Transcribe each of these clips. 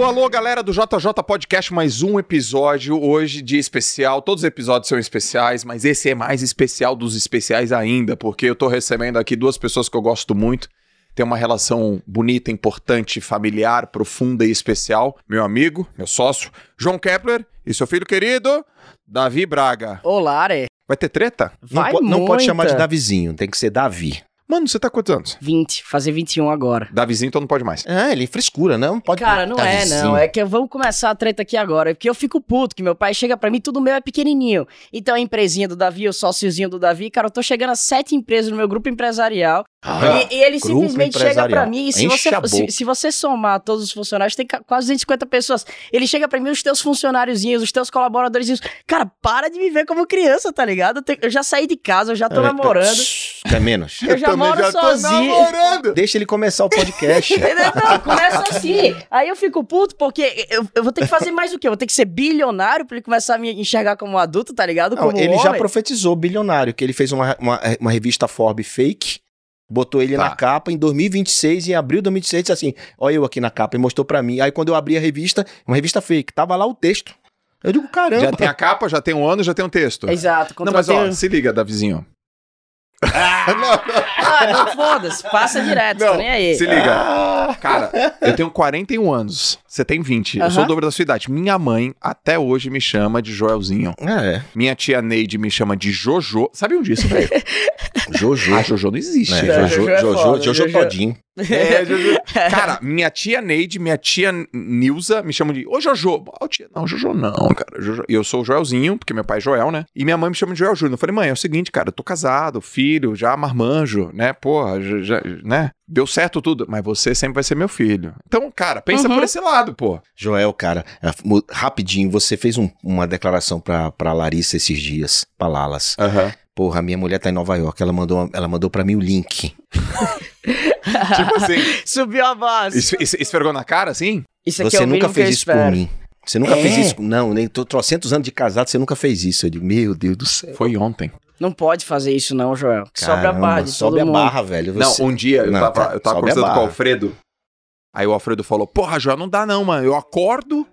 Alô, alô, galera do JJ Podcast, mais um episódio hoje de especial. Todos os episódios são especiais, mas esse é mais especial dos especiais ainda, porque eu tô recebendo aqui duas pessoas que eu gosto muito. Tem uma relação bonita, importante, familiar, profunda e especial. Meu amigo, meu sócio, João Kepler e seu filho querido, Davi Braga. Olá, Are. Vai ter treta? Não, Vai po- não pode chamar de Davizinho, tem que ser Davi. Mano, você tá quantos anos? 20, fazer 21 agora. Davizinho, então não pode mais. É, ele é frescura, né? Não pode Cara, não é, Davizinho. não. É que vamos começar a treta aqui agora. Porque eu fico puto, que meu pai chega pra mim, tudo meu é pequenininho. Então a empresinha do Davi, o sóciozinho do Davi, cara, eu tô chegando a sete empresas no meu grupo empresarial. Ah, e, e ele simplesmente chega pra empresarial. mim, e se Enche você, se, se você somar todos os funcionários, tem quase 250 pessoas. Ele chega pra mim, os teus funcionáriozinhos, os teus colaboradores. Cara, para de me ver como criança, tá ligado? Eu, eu já saí de casa, eu já tô É, namorando. Quer menos. Eu já também moro já sozinho. namorando. Deixa ele começar o podcast. Não, começa assim. Aí eu fico puto porque eu, eu vou ter que fazer mais o quê? Eu vou ter que ser bilionário pra ele começar a me enxergar como adulto, tá ligado? Não, Como ele já homem. profetizou bilionário, que ele fez uma, uma, uma revista Forbes fake, botou ele Tá. na capa em 2026, em abril de 2026, disse assim, olha eu aqui na capa, e mostrou pra mim. Aí quando eu abri a revista, uma revista fake, tava lá o texto. Eu digo, caramba. Já tem a capa, já tem um ano, já tem um texto. Exato. Não, mas ó, se liga, Davizinho. Ah, não, foda-se. Passa direto, Não, tô nem aí. se liga. Ah, Cara, eu tenho 41 anos. Você tem 20. Eu sou o dobro da sua idade. Minha mãe até hoje me chama de Joelzinho. é, Minha tia Neide me chama de Jojo. Sabiam disso, velho? Jojo. Ah, Jojo não existe. É, É, Jojo, Jojo é Jojo, Jojo Jojo. Todinho. É, Jojo. Cara, minha tia Neide, minha tia Nilza me chamam de Ô Jojo. Ô tia, não, Jojo não, cara. Jojo. E eu sou o Joelzinho, porque meu pai é Joel, né? E minha mãe me chama de Joel Júnior. Eu falei, mãe, é o seguinte, cara, eu tô casado, filho, já marmanjo, né? Porra, já, já- né? Deu certo tudo, mas você sempre vai ser meu filho. Então, cara, pensa Uhum. por esse lado, pô. Joel, cara, é, rapidinho, você fez um- uma declaração pra, pra Larissa esses dias, pra Lalas. Aham. Porra, minha mulher tá em Nova York, ela mandou, ela mandou pra mim o link. Tipo assim, Subiu a base. es- es- esfregou na cara, assim? Isso aqui Você é o nunca mínimo que eu fez isso por mim. Você nunca É? fez isso. Não, nem tô trocentos anos de casado, você nunca fez isso. Eu digo, meu Deus do céu. Foi ontem. Não pode fazer isso não, Joel. Sobe a Caramba, barra de sobe todo a mundo. barra, velho. Você- Não, um dia eu Não, tava, tá, eu tava conversando com o. Alfredo. Aí o Alfredo falou: Porra, Joel, não dá não, mano. Eu acordo.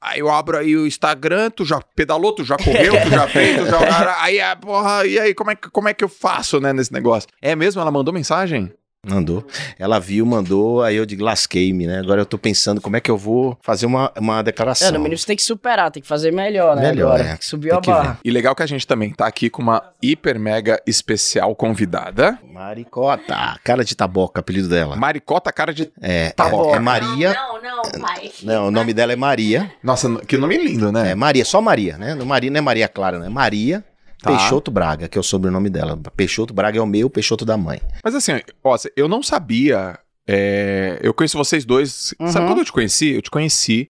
Aí eu abro aí o Instagram, tu já pedalou, tu já correu, tu já fez, tu já. Aí, ah, porra, e aí, como é, que- como é que eu faço, né, nesse negócio? É mesmo? Ela mandou mensagem? Mandou. Ela viu, mandou, aí eu digo, lasquei-me, né? Agora eu tô pensando como é que eu vou fazer uma, uma declaração. É, no mínimo você tem que superar, tem que fazer melhor, né? Melhor, agora. é. Que Subiu Tem a que barra. E legal que a gente também tá aqui com uma hiper mega especial convidada. Maricota, cara de taboca, apelido dela. Maricota, cara de. É, Taboca. é, é Maria. Não, não, pai. Não, o nome dela é Maria. Nossa, que nome lindo, né? É Maria, só Maria, né? Maria não é Maria Clara, né? Maria Tá. Peixoto Braga, que é o sobrenome dela. Peixoto Braga é o meu, Peixoto da mãe. Mas assim, ó, eu não sabia. é, Eu conheço vocês dois. Sabe Uhum. quando eu te conheci? Eu te conheci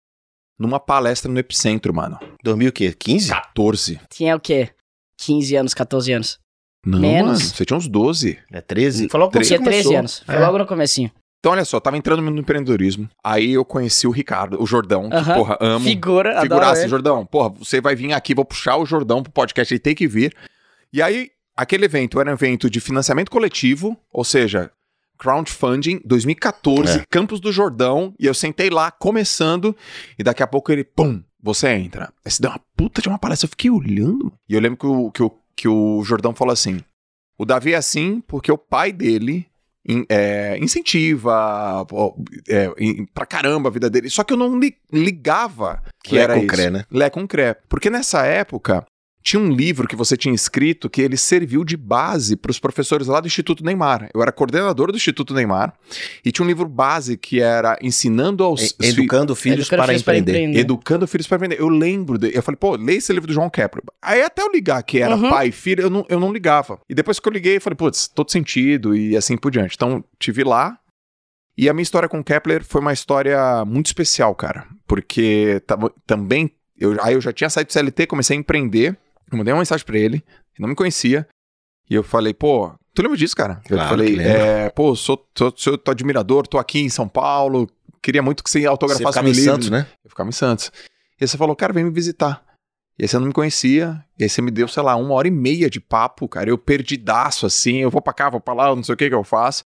numa palestra no Epicentro, mano. 2000 o quê? 15? 14. Tinha o quê? 15 anos, 14 anos. Não, Menos. mano, você tinha uns 12. É 13? Falou Treze. Tinha 13 começou. anos. Foi É. logo no comecinho. Então, olha só, tava entrando no empreendedorismo. Aí eu conheci o Ricardo, o Jordão, que, Aham. porra, amo. Figura, adoro Figuraça, ele. Jordão. Porra, você vai vir aqui, vou puxar o Jordão pro podcast, ele tem que vir. E aí, aquele evento era um evento de financiamento coletivo, ou seja, crowdfunding, 2014, É. Campos do Jordão, e eu sentei lá, começando, e daqui a pouco ele, pum, você entra. Aí você deu uma puta de uma palestra, eu fiquei olhando. E eu lembro que o, que o, que o Jordão falou assim, o Davi é assim porque o pai dele in- é, incentiva é, em- pra caramba a vida dele. Só que eu não li- ligava que Lé era com isso. né? Lé com cré. Porque nessa época tinha um livro que você tinha escrito que ele serviu de base para os professores lá do Instituto Neymar. Eu era coordenador do Instituto Neymar e tinha um livro base que era ensinando aos E- os fi- Educando filhos Educando para filhos para empreender. empreender. Educando filhos para vender. Eu lembro, de, eu falei, pô, lê esse livro do João Kepler. Aí até eu ligar que era Uhum. pai e filho, eu não, eu não ligava. E depois que eu liguei, eu falei, putz, todo sentido e assim por diante. Então, tive lá. E a minha história com o Kepler foi uma história muito especial, cara. Porque tava- também, eu, aí eu já tinha saído do CLT, comecei a empreender. Eu mandei uma mensagem pra ele, ele não me conhecia. E eu falei, pô, tu lembra disso, cara? eu Claro falei, que lembro. é, pô, sou, sou, sou teu admirador, tô aqui em São Paulo, queria muito que você Você autografasse ficava meu em livro. Santos, né? Eu ficava em Santos. E aí você falou, cara, vem me visitar. E aí você não me conhecia, e aí você me deu, sei lá, uma hora e meia de papo, cara. Eu perdidaço, assim, eu vou pra cá, vou pra lá, eu não sei o que que eu faço.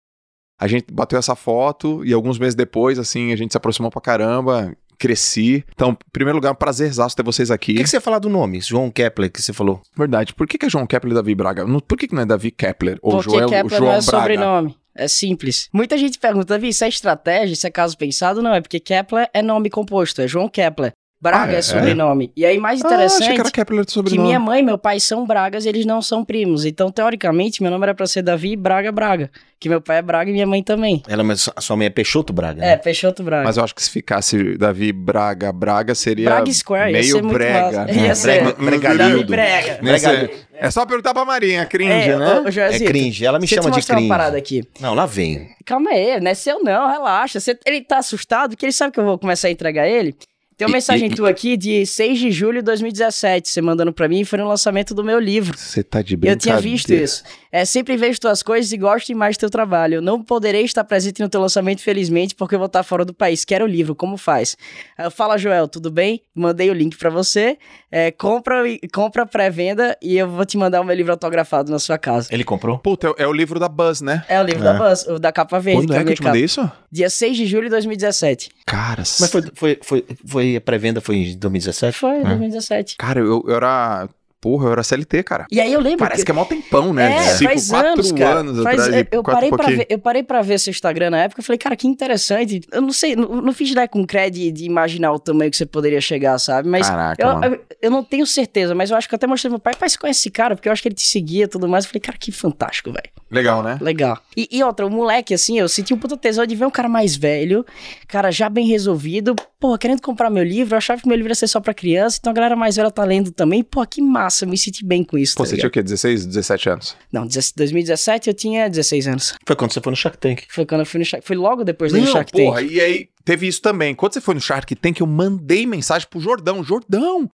A gente bateu essa foto, e alguns meses depois, assim, a gente se aproximou pra caramba. Cresci. Então, em primeiro lugar, um prazerzaço ter vocês aqui. Por que, que você ia falar do nome? João Kepler, que você falou. Verdade. Por que, que é João Kepler e Davi Braga? Não- Por que, que não é Davi Kepler? Ou Porque Joel, Kepler João não é Braga? sobrenome. É simples. Muita gente pergunta, Davi, isso é estratégia? Isso é caso pensado? Não, é porque Kepler é nome composto, é João Kepler. Braga Ah, é? é, sobrenome. E aí, mais Ah, interessante, que de que sobrenome. minha mãe e meu pai são Bragas e eles não são primos. Então, teoricamente, meu nome era pra ser Davi Braga Braga. Que meu pai é Braga e minha mãe também. Ela, mas a sua mãe é Peixoto Braga, É, né? Peixoto Braga. Mas eu acho que se ficasse Davi Braga Braga seria Braga Square, ia meio brega. massa. Ia ser. Brega- bregalhudo. Davi Brega. Ser- É só perguntar pra Marinha, cringe, É, né? ô, É cringe. Ela me chama de cringe. uma parada aqui. Não, lá vem. Calma aí, não é seu não, relaxa. Você- ele tá assustado que ele sabe que eu vou começar a entregar ele. Tem uma E- mensagem e- tua aqui de 6 de julho de 2017, você mandando pra mim, foi no lançamento do meu livro. Você tá de Eu brincadeira. tinha visto isso. É, sempre vejo tuas coisas e gosto demais do teu trabalho. Eu não poderei estar presente no teu lançamento, felizmente, porque eu vou estar fora do país. Quero o livro, como faz? Eu, Fala, Joel, tudo bem? Mandei o link pra você. É, compra compra pré-venda e eu vou te mandar o meu livro autografado na sua casa. Ele comprou? Puta, é, é o livro da Buzz, né? É o livro É. da Buzz, o da capa verde. Quando que é a que eu te mandei isso? Dia 6 de julho de 2017. Cara, Mas foi, foi, foi, foi a pré-venda foi em 2017? Foi, É. 2017. Cara, eu, eu era. Porra, eu era CLT, cara. E aí eu lembro. Parece que é mó tempão, né? É, tipo, faz quatro anos, cara. anos Faz- atrás. eu, e eu parei e pra ver, eu parei pra ver seu Instagram na época, eu falei, cara, que interessante. Eu não sei, não, não fiz ideia com crédito de imaginar o tamanho que você poderia chegar, sabe? Mas Caraca, eu, eu, eu não tenho certeza, mas eu acho que eu até mostrei pro meu pai, pai, você conhece esse cara? Porque eu acho que ele te seguia e tudo mais. Eu falei, cara, que fantástico, velho. Legal, né? Legal. E, e outra, o moleque, assim, eu senti um puta tesão de ver um cara mais velho, cara já bem resolvido, pô, querendo comprar meu livro, eu achava que meu livro ia ser só pra criança, então a galera mais velha tá lendo também. Pô, que massa, eu me senti bem com isso. Pô, tá você tinha ligado? o quê? 16, 17 anos? Não, 2017 eu tinha 16 anos. Foi quando você foi no Shark Tank. Foi quando eu fui no Shark Foi logo depois do Não, Shark porra, Tank. e aí teve isso também. Quando você foi no Shark Tank, eu mandei mensagem pro Jordão. Jordão,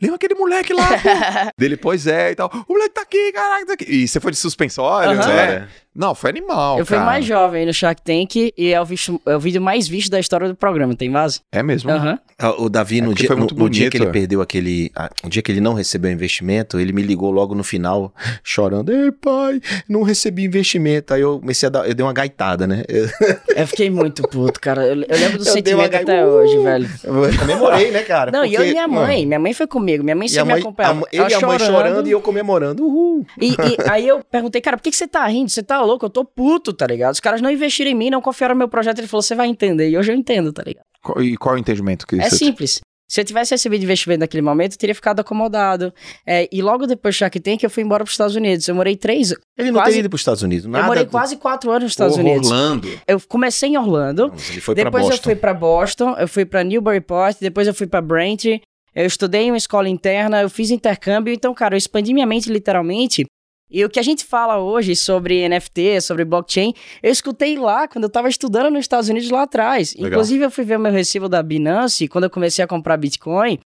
lembra aquele moleque lá? Dele, pois é e tal. O moleque tá aqui, caraca, tá aqui. E você foi de suspensório, Aham. né? Não, foi animal, eu fui cara. mais jovem no Shark Tank e é o, visto- é o vídeo mais visto da história do programa, tem base? É mesmo? Ah, O Davi, É no, porque dia, no, muito no dia que ele bonito. perdeu aquele. ah, O dia que ele não recebeu investimento, ele me ligou logo no final, chorando. Ei, pai, não recebi investimento. Aí eu comecei a dar. Eu dei uma gaitada, né? Eu, fiquei muito puto, cara. Eu, eu lembro do Eu sentimento gai- até Uh! hoje, velho. eu comemorei, né, cara? Não, e eu Porque, e minha mãe. Minha mãe foi comigo. Minha mãe sempre mãe, me acompanhava. a ele e a mãe chorando e eu comemorando. Uhul. E, e aí eu perguntei, cara, por que, que você tá rindo? Você tá louco? Eu tô puto, tá ligado? Os caras não investiram em mim, não confiaram no meu projeto. Ele falou, você vai entender. E hoje eu entendo, tá ligado? E qual é o entendimento que É você... simples. Se eu tivesse recebido investimento naquele momento, eu teria ficado acomodado. É, e logo depois do Shark Tank, eu fui embora pros Estados Unidos. Eu morei três... Ele não Quase- teria ido para os Estados Unidos. Nada eu morei do- quase quatro anos nos Estados Porra, Unidos. Orlando. Eu comecei em Orlando. Não, ele foi para depois eu fui pra Boston, eu fui pra Newburyport, depois eu fui pra Brent. Eu estudei em uma escola interna, eu fiz intercâmbio, então, cara, eu expandi minha mente literalmente. E o que a gente fala hoje sobre NFT, sobre blockchain, eu escutei lá quando eu tava estudando nos Estados Unidos lá atrás. Legal. Inclusive, eu fui ver o meu recibo da Binance quando eu comecei a comprar Bitcoin.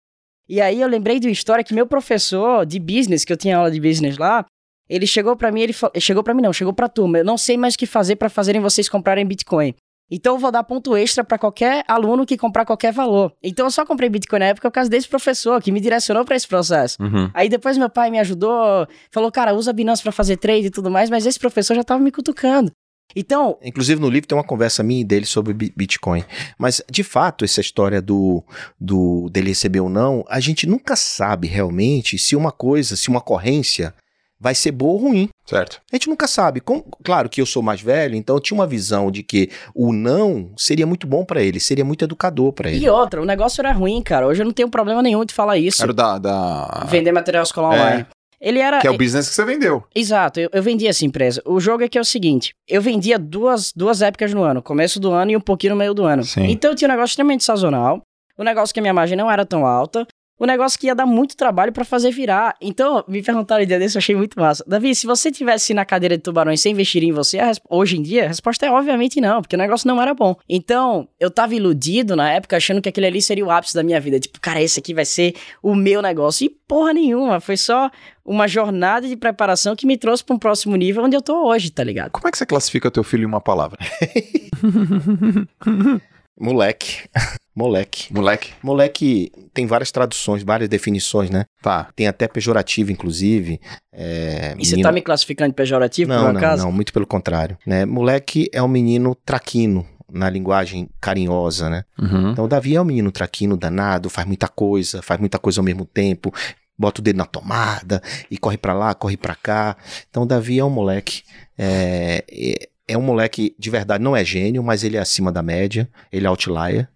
E aí eu lembrei de uma história que meu professor de business, que eu tinha aula de business lá, ele chegou pra mim, ele chegou pra mim não, chegou pra turma. Eu não sei mais o que fazer pra fazerem vocês comprarem Bitcoin. Então eu vou dar ponto extra pra qualquer aluno que comprar qualquer valor. Então eu só comprei Bitcoin na época por causa desse professor que me direcionou pra esse processo. Uhum. Aí depois meu pai me ajudou, falou, cara, usa a Binance pra fazer trade e tudo mais, mas esse professor já tava me cutucando. Então, Inclusive no livro tem uma conversa minha e dele sobre bi- Bitcoin. Mas, de fato, essa história do, do dele receber ou não, a gente nunca sabe realmente se uma coisa, se uma ocorrência vai ser boa ou ruim. Certo. A gente nunca sabe. Com- claro que eu sou mais velho, então eu tinha uma visão de que o não seria muito bom pra ele, seria muito educador pra ele. e outra, o negócio era ruim, cara. Hoje eu não tenho problema nenhum de falar isso. Era o da... da... Vender material escolar É. online. Ele era. Que é o business que você vendeu. Exato, eu, eu vendi essa empresa. O jogo é que é o seguinte: eu vendia duas, duas épocas no ano, começo do ano e um pouquinho no meio do ano. Sim. Então eu tinha um negócio extremamente sazonal, o negócio que a minha margem não era tão alta, o negócio que ia dar muito trabalho pra fazer virar. Então, me perguntaram um dia desse, eu achei muito massa. Davi, se você tivesse na cadeira de tubarões sem investir em você, hoje em dia, a resposta é obviamente não, porque o negócio não era bom. Então, eu tava iludido na época, achando que aquele ali seria o ápice da minha vida. Tipo, cara, esse aqui vai ser o meu negócio. E porra nenhuma, foi só uma jornada de preparação que me trouxe pra um próximo nível onde eu tô hoje, tá ligado? Como é que você classifica teu filho em uma palavra? Moleque. Moleque. Moleque? Moleque tem várias traduções, várias definições, né? Tá. Tem até pejorativo, inclusive. É, E você menino- tá me classificando de pejorativo, não, por um não, acaso? não, muito pelo contrário. Né? Moleque é um menino traquino, na linguagem carinhosa, né? Uhum. Então o Davi é um menino traquino danado, faz muita coisa, faz muita coisa ao mesmo tempo, bota o dedo na tomada e corre pra lá, corre pra cá. Então o Davi é um moleque, é, é, é um moleque de verdade, não é gênio, mas ele é acima da média, ele é outlier.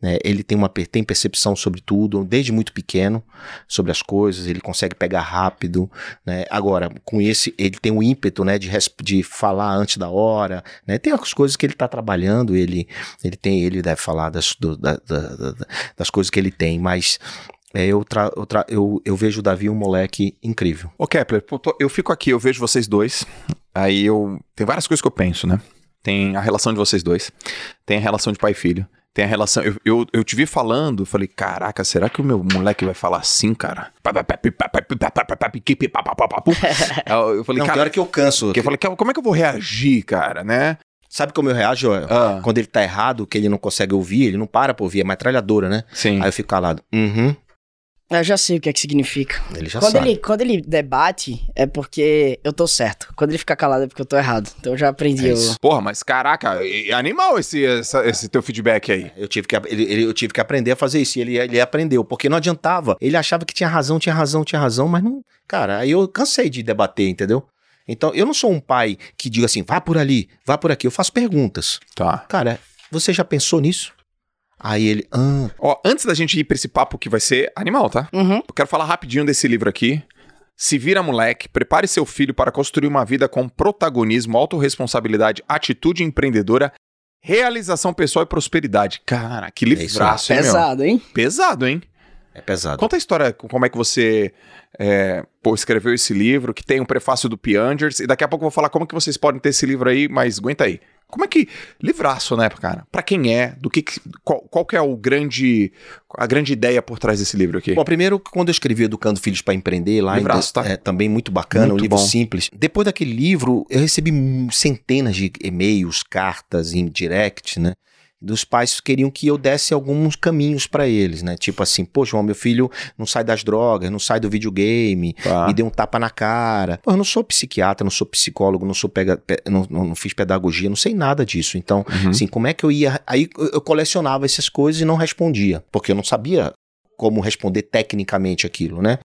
né? Ele tem uma tem percepção sobre tudo, desde muito pequeno, sobre as coisas, ele consegue pegar rápido, né? Agora, com esse, ele tem o ímpeto, né, de, de falar antes da hora, né? Tem as coisas que ele está trabalhando, ele, ele tem, ele deve falar das, do- da- da- das coisas que ele tem, mas é, eu, tra- eu, tra- eu, eu vejo o Davi um moleque incrível. Ô, Kepler, eu fico aqui, eu vejo vocês dois. Aí eu. Tem várias coisas que eu penso, né? Tem a relação de vocês dois. Tem a relação de pai e filho. Tem a relação. Eu, eu, eu te vi falando, falei, caraca, será que o meu moleque vai falar assim, cara? Eu falei, Não, cara. hora que eu canso. Porque eu falei, como é que eu vou reagir, cara, né? Sabe como eu reajo? Ah, Quando ele tá errado, que ele não consegue ouvir, ele não para pra ouvir, é metralhadora, né? sim. Aí eu fico calado. Uhum. Eu já sei o que é que significa. Ele já Quando sabe. ele, quando ele debate, é porque eu tô certo. Quando ele fica calado, é porque eu tô errado. Então eu já aprendi. É o- isso. Porra, mas caraca, é animal esse, essa- esse teu feedback aí. Eu tive, que, ele- ele- eu tive que aprender a fazer isso. E ele, ele aprendeu, porque não adiantava. Ele achava que tinha razão, tinha razão, tinha razão, mas não. Cara, aí eu cansei de debater, entendeu? Então, eu não sou um pai que diga assim, vá por ali, vá por aqui. Eu faço perguntas. Tá. Cara, você já pensou nisso? Aí ele, ah, Ó, antes da gente ir pra esse papo que vai ser animal, tá? Uhum. Eu quero falar rapidinho desse livro aqui. Se vira moleque, prepare seu filho para construir uma vida com protagonismo, autorresponsabilidade, atitude empreendedora, realização pessoal e prosperidade. Cara, que É livraço, hein, meu? Pesado, hein? Pesado, hein? é pesado. Conta a história, como é que você é, pô, escreveu esse livro, que tem um prefácio do Piangers, e daqui a pouco eu vou falar como que vocês podem ter esse livro aí, mas aguenta aí. Como é que... Livraço, né, cara? Pra quem é, do que... Qual, qual que é o grande... A grande ideia por trás desse livro aqui? Bom, primeiro, quando eu escrevi Educando Filhos para Empreender, lá Livraço, ainda, tá? é também muito bacana, Muito um livro bom. simples. Depois daquele livro, eu recebi centenas de e-mails, cartas em direct, né? Dos pais que queriam que eu desse alguns caminhos para eles, né? Tipo assim, pô, João, meu filho não sai das drogas, não sai do videogame, Tá. me deu um tapa na cara. Pô, eu não sou psiquiatra, não sou psicólogo, não sou pega, pe- não, não- fiz pedagogia, não sei nada disso. Então, Uhum. Assim, como é que eu ia. Aí eu colecionava essas coisas e não respondia, porque eu não sabia como responder tecnicamente aquilo, né?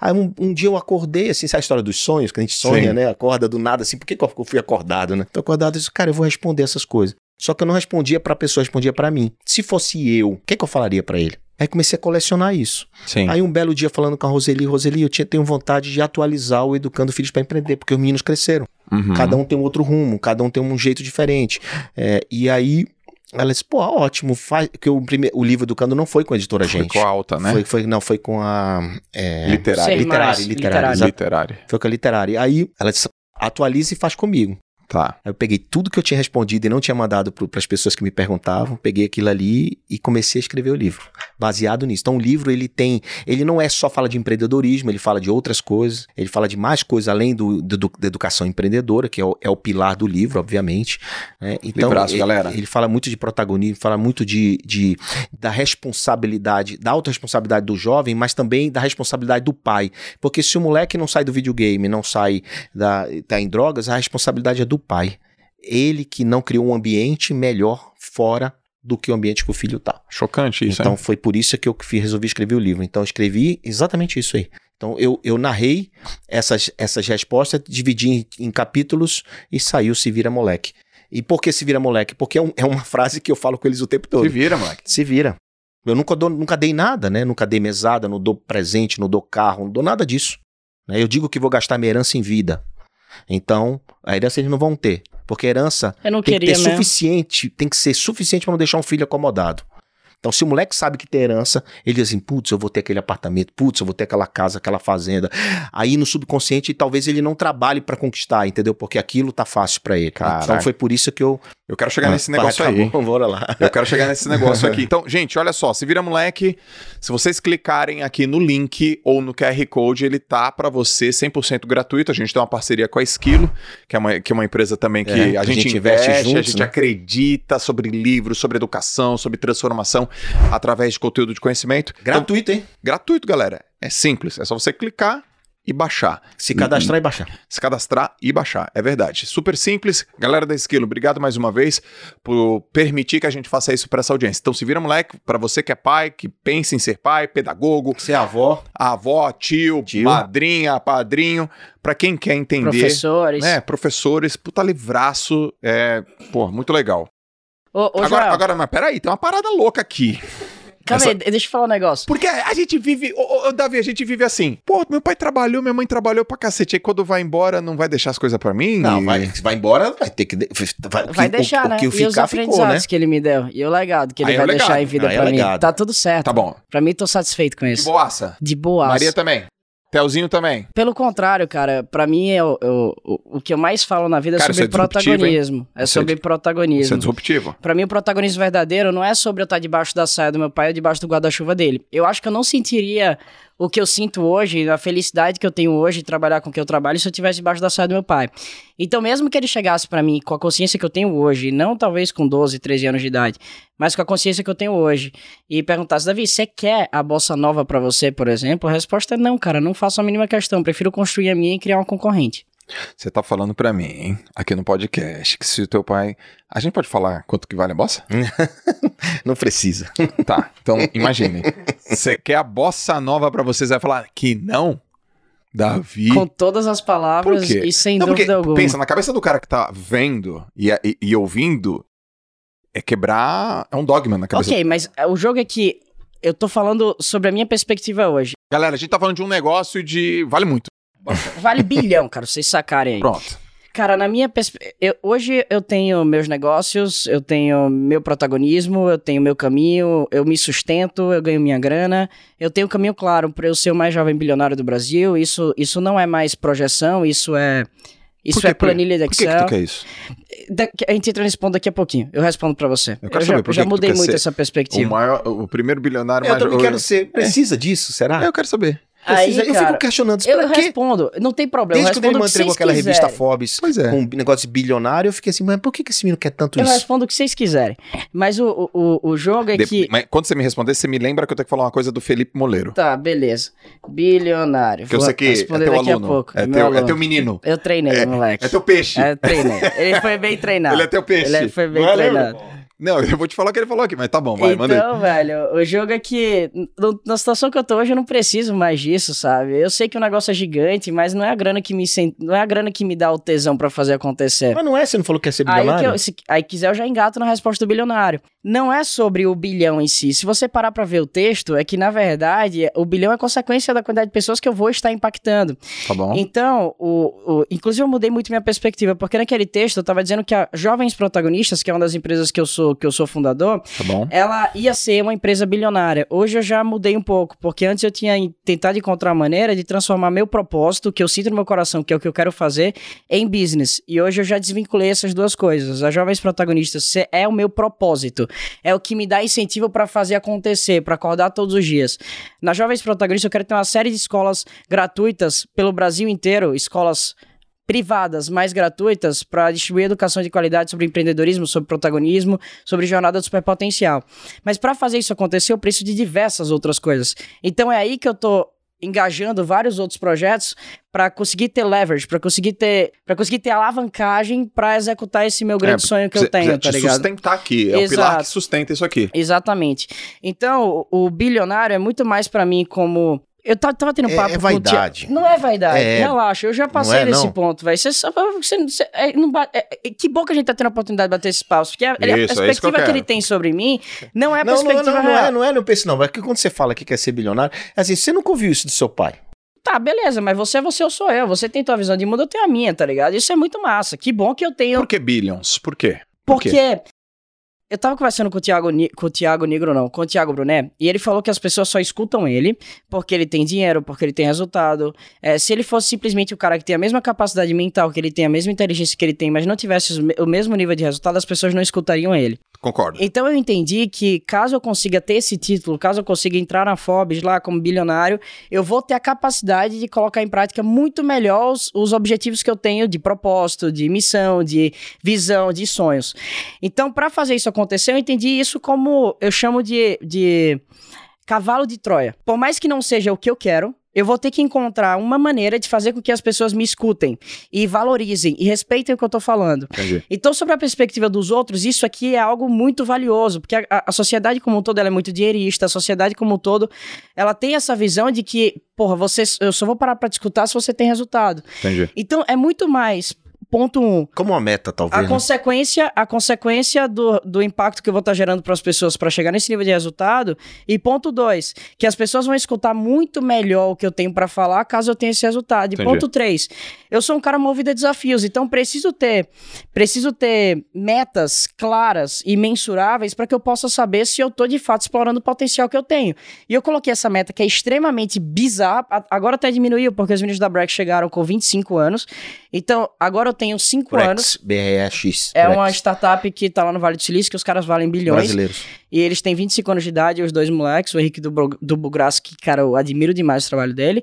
Aí um, um dia eu acordei, assim, sabe a história dos sonhos, que a gente sonha, Sim. né? Acorda do nada, assim, por que, que eu fui acordado, né? Tô acordado e disse, cara, eu vou responder essas coisas. Só que eu não respondia pra pessoa, eu respondia pra mim. Se fosse eu, o que, que eu falaria pra ele? Aí comecei a colecionar isso. Sim. Aí um belo dia falando com a Roseli, Roseli, eu tinha, tenho vontade de atualizar o Educando Filhos para Empreender, porque os meninos cresceram. Uhum. Cada um tem um outro rumo, cada um tem um jeito diferente. É, e aí ela disse, pô, ótimo, faz. Porque o, prime... o livro Educando não foi com a editora Foi Gente. com a alta, né? Foi, foi- não, foi com a. É, Literária. Literária, literária. Literária. Foi com a literária. Aí ela disse, atualize e faz comigo. Tá. Aí eu peguei tudo que eu tinha respondido e não tinha mandado para as pessoas que me perguntavam, peguei aquilo ali e comecei a escrever o livro, baseado nisso. Então o livro ele tem, ele não é só fala de empreendedorismo, ele fala de outras coisas, ele fala de mais coisas além do, do- da educação empreendedora, que é o, é o pilar do livro, obviamente. né? Então Livraço, ele, galera. ele fala muito de protagonismo, fala muito de, de da responsabilidade, da autorresponsabilidade do jovem, mas também da responsabilidade do pai, porque se o moleque não sai do videogame, não sai da tá em drogas, a responsabilidade é do pai. Ele que não criou um ambiente melhor fora do que o ambiente que o filho tá. Chocante isso, então hein? foi por isso que eu resolvi escrever o livro. Então eu escrevi exatamente isso aí. Então eu, eu narrei essas, essas respostas, dividi em, em capítulos e saiu Se Vira Moleque. E por que Se Vira Moleque? Porque é, um- é uma frase que eu falo com eles o tempo todo. Se vira, moleque. Se vira. Eu nunca, dou, nunca dei nada, né? Nunca dei mesada, não dou presente, não dou carro, não dou nada disso. né? Eu digo que vou gastar minha herança em vida. Então, a herança eles não vão ter. Porque a herança tem que queria mesmo. suficiente, tem que ser suficiente para não deixar um filho acomodado. Então, se o moleque sabe que tem herança, ele diz assim: putz, eu vou ter aquele apartamento, putz, eu vou ter aquela casa, aquela fazenda. Aí no subconsciente, talvez ele não trabalhe para conquistar, entendeu? Porque aquilo tá fácil para ele. Caraca. Então foi por isso que eu. Eu quero chegar nesse Ah, negócio aí. acabou, Bora lá. Eu quero chegar nesse negócio aqui. Então, gente, olha só, se vira moleque, se vocês clicarem aqui no link ou no QR Code, ele tá pra você 100% gratuito. A gente tem uma parceria com a Esquilo, que é uma, que é uma empresa também que É, a, a gente, gente investe, investe a juntos, gente né? acredita sobre livros, sobre educação, sobre transformação através de conteúdo de conhecimento. Então, Gratuito, hein? gratuito, galera. É simples, é só você clicar e baixar. Se cadastrar e baixar. Se cadastrar e baixar, é verdade. Super simples. Galera da Esquilo, obrigado mais uma vez por permitir que a gente faça isso para essa audiência. Então, se vira moleque, para você que é pai, que pensa em ser pai, pedagogo, Você é avó. avó, tio, Tio. madrinha, padrinho, para quem quer entender. Professores. né, professores, puta livraço, é, pô, muito legal. Ô, ô, agora, Joel, agora, mas peraí, tem uma parada louca aqui. calma essa- aí, deixa eu falar um negócio. Porque a gente vive, ô, ô, Davi, a gente vive assim, pô, meu pai trabalhou, minha mãe trabalhou pra cacete, aí quando vai embora não vai deixar as coisas pra mim? Não, E- vai, vai embora, vai ter que. de- Vai, Vai o- deixar, o, né? O que e os ficar, ficou, aprendizados né? que ele me deu. E o legado que ele Aí é vai legado. deixar em vida Aí é pra mim. legado. Tá tudo certo. Tá bom. Pra mim, tô satisfeito com De isso. boaça. De boa. Maria também. Telzinho também. Pelo contrário, cara, pra mim é o, o, o- que eu mais falo na vida é Cara, sobre isso é protagonismo. É é sobre di- Isso é protagonismo. disruptivo. Pra mim, o protagonismo verdadeiro não é sobre eu estar debaixo da saia do meu pai ou debaixo do guarda-chuva dele. Eu acho que eu não sentiria o que eu sinto hoje, a felicidade que eu tenho hoje trabalhar com o que eu trabalho, se eu estivesse debaixo da saia do meu pai. Então, mesmo que ele chegasse pra mim com a consciência que eu tenho hoje, não talvez com 12, 13 anos de idade, mas com a consciência que eu tenho hoje, e perguntasse, Davi, você quer a bossa nova pra você, por exemplo? A resposta é não, cara, não faço a mínima questão. Prefiro construir a minha e criar uma concorrente. Você tá falando pra mim, hein, aqui no podcast, que se o teu pai... A gente pode falar quanto que vale a bossa? Não precisa. Tá, então imagine. Você quer a bossa nova pra você, você vai falar que não? Davi... Com todas as palavras Por quê? e sem Não, porque dúvida alguma. pensa, na cabeça do cara que tá vendo e, e- e ouvindo, é quebrar. É um dogma na cabeça. Ok, mas o jogo é que eu tô falando sobre a minha perspectiva hoje. Galera, a gente tá falando de um negócio de. Vale muito. Vale bilhão, cara, vocês sacarem aí. Pronto. Cara, na minha perspectiva. Hoje eu tenho meus negócios, eu tenho meu protagonismo, eu tenho meu caminho, eu me sustento, eu ganho minha grana. Eu tenho um caminho claro para eu ser o mais jovem bilionário do Brasil. Isso, isso não é mais projeção, isso é. Isso é planilha de Por que, que Excel. tu quer isso? Da- a gente entra nesse ponto daqui a pouquinho. Eu respondo pra você. Eu quero já, saber por já que que tu mudei quer muito ser essa O, perspectiva. maior, o primeiro bilionário Eu mais também o- quero ser. Precisa disso, será? É, eu quero saber. Precisa. Aí, eu cara, fico questionando isso. Eu respondo, não tem problema. Desde eu que que entregou aquela revista quiserem. Forbes Pois é. com um negócio de bilionário, eu fiquei assim, mas por que, esse menino quer tanto Eu isso? respondo o que vocês quiserem. Mas o, o, o- jogo é De- que. Mas quando você me responder, você me lembra que eu tenho que falar uma coisa do Felipe Moleiro. Tá, beleza. Bilionário. Que eu Vou sei que é responder teu daqui aluno. a pouco. É, meu teu, é aluno. teu menino. Eu treinei, moleque. É teu peixe. É, treinei. Ele foi bem treinado. Ele é teu peixe. Ele foi bem é, treinado. Não, eu vou te falar o que ele falou aqui, mas tá bom, vai, manda aí. então, velho, o jogo é que na situação que eu tô hoje eu não preciso mais disso, sabe? Eu sei que o negócio é gigante, mas não é a grana que me não é a grana que me dá o tesão pra fazer acontecer. Mas não é? Você não falou que quer ser Aí, que bilionário? eu, se aí quiser eu já engato na resposta do bilionário. Não é sobre o bilhão em si. Se você parar pra ver o texto, é que na verdade o bilhão é consequência da quantidade de pessoas que eu vou estar impactando. Tá bom. Então, o, o- inclusive eu mudei muito minha perspectiva, porque naquele texto eu tava dizendo que a Jovens Protagonistas, que é uma das empresas que eu sou, que eu sou fundador, Tá ela ia ser uma empresa bilionária. Hoje eu já mudei um pouco, porque antes eu tinha en- tentado encontrar uma maneira de transformar meu propósito, que eu sinto no meu coração, que é o que eu quero fazer, em business. E hoje eu já desvinculei essas duas coisas. A Jovens Protagonistas é o meu propósito, é o que me dá incentivo para fazer acontecer, para acordar todos os dias. Na Jovens Protagonistas eu quero ter uma série de escolas gratuitas pelo Brasil inteiro, escolas privadas mais gratuitas para distribuir educação de qualidade sobre empreendedorismo, sobre protagonismo, sobre jornada de superpotencial. Mas para fazer isso acontecer, eu preciso de diversas outras coisas. Então é aí que eu tô engajando vários outros projetos para conseguir ter leverage, para conseguir ter, para conseguir ter alavancagem para executar esse meu grande É, sonho que eu tenho, precisa tá ligado? sustentar aqui. É o pilar Exato. que sustenta isso aqui. Exatamente. Então, o bilionário é muito mais para mim como eu ta- tava tendo um É- papo é com o Tia- vaidade. Não é vaidade. É. Relaxa, eu já passei é, desse não? ponto, velho. Você só você, você- é, não ba- é- é- que bom que a gente tá tendo a oportunidade de bater esses papos, porque a, a Isso, é isso que eu perspectiva que, quero. ele tem sobre mim não é a Não, não, perspectiva não, não real. é, não é no pense não. É que quando você fala que quer ser bilionário, é assim, você nunca ouviu isso do seu pai. Tá, beleza, mas você é você, eu sou eu. Você tem tua visão de mundo, eu tenho a minha, tá ligado? Isso é muito massa. Que bom que eu tenho Por que billions? Por quê? Por quê? Eu tava conversando com o Thiago, Ni- com o Thiago Negro, não, com o Thiago Brunet, e ele falou que as pessoas só escutam ele porque ele tem dinheiro, porque ele tem resultado. É, se ele fosse simplesmente o cara que tem a mesma capacidade mental que ele tem, a mesma inteligência que ele tem, mas não tivesse o mesmo nível de resultado, as pessoas não escutariam ele. Concordo. Então eu entendi que caso eu consiga ter esse título, caso eu consiga entrar na Forbes lá como bilionário, eu vou ter a capacidade de colocar em prática muito melhor os, os objetivos que eu tenho de propósito, de missão, de visão, de sonhos. Então, para fazer isso acontecer, eu entendi isso como eu chamo de, de cavalo de Troia. Por mais que não seja o que eu quero, eu vou ter que encontrar uma maneira de fazer com que as pessoas me escutem e valorizem e respeitem o que eu tô falando. Entendi. Então, sobre a perspectiva dos outros, isso aqui é algo muito valioso, porque a, a sociedade como um todo ela é muito dinheirista, a sociedade como um todo, ela tem essa visão de que, porra, você, eu só vou parar pra te escutar se você tem resultado. Entendi. Então, é muito mais ponto um, Como uma meta, a talvez. né? consequência, a consequência do, do impacto que eu vou estar gerando para as pessoas para chegar nesse nível de resultado. E ponto dois, que as pessoas vão escutar muito melhor o que eu tenho para falar caso eu tenha esse resultado. E Entendi. ponto três, eu sou um cara movido a desafios, então preciso ter, preciso ter metas claras e mensuráveis para que eu possa saber se eu estou de fato explorando o potencial que eu tenho. E eu coloquei essa meta que é extremamente bizarra. A- Agora até diminuiu, porque os meninos da Brex chegaram com 25 anos. Então, agora eu tenho 5 anos. Brex, BRX. É uma startup que tá lá no Vale do Silício, que os caras valem bilhões. Brasileiros. E eles têm 25 anos de idade, os dois moleques, o Henrique do, do Bugraço, que, cara, eu admiro demais o trabalho dele.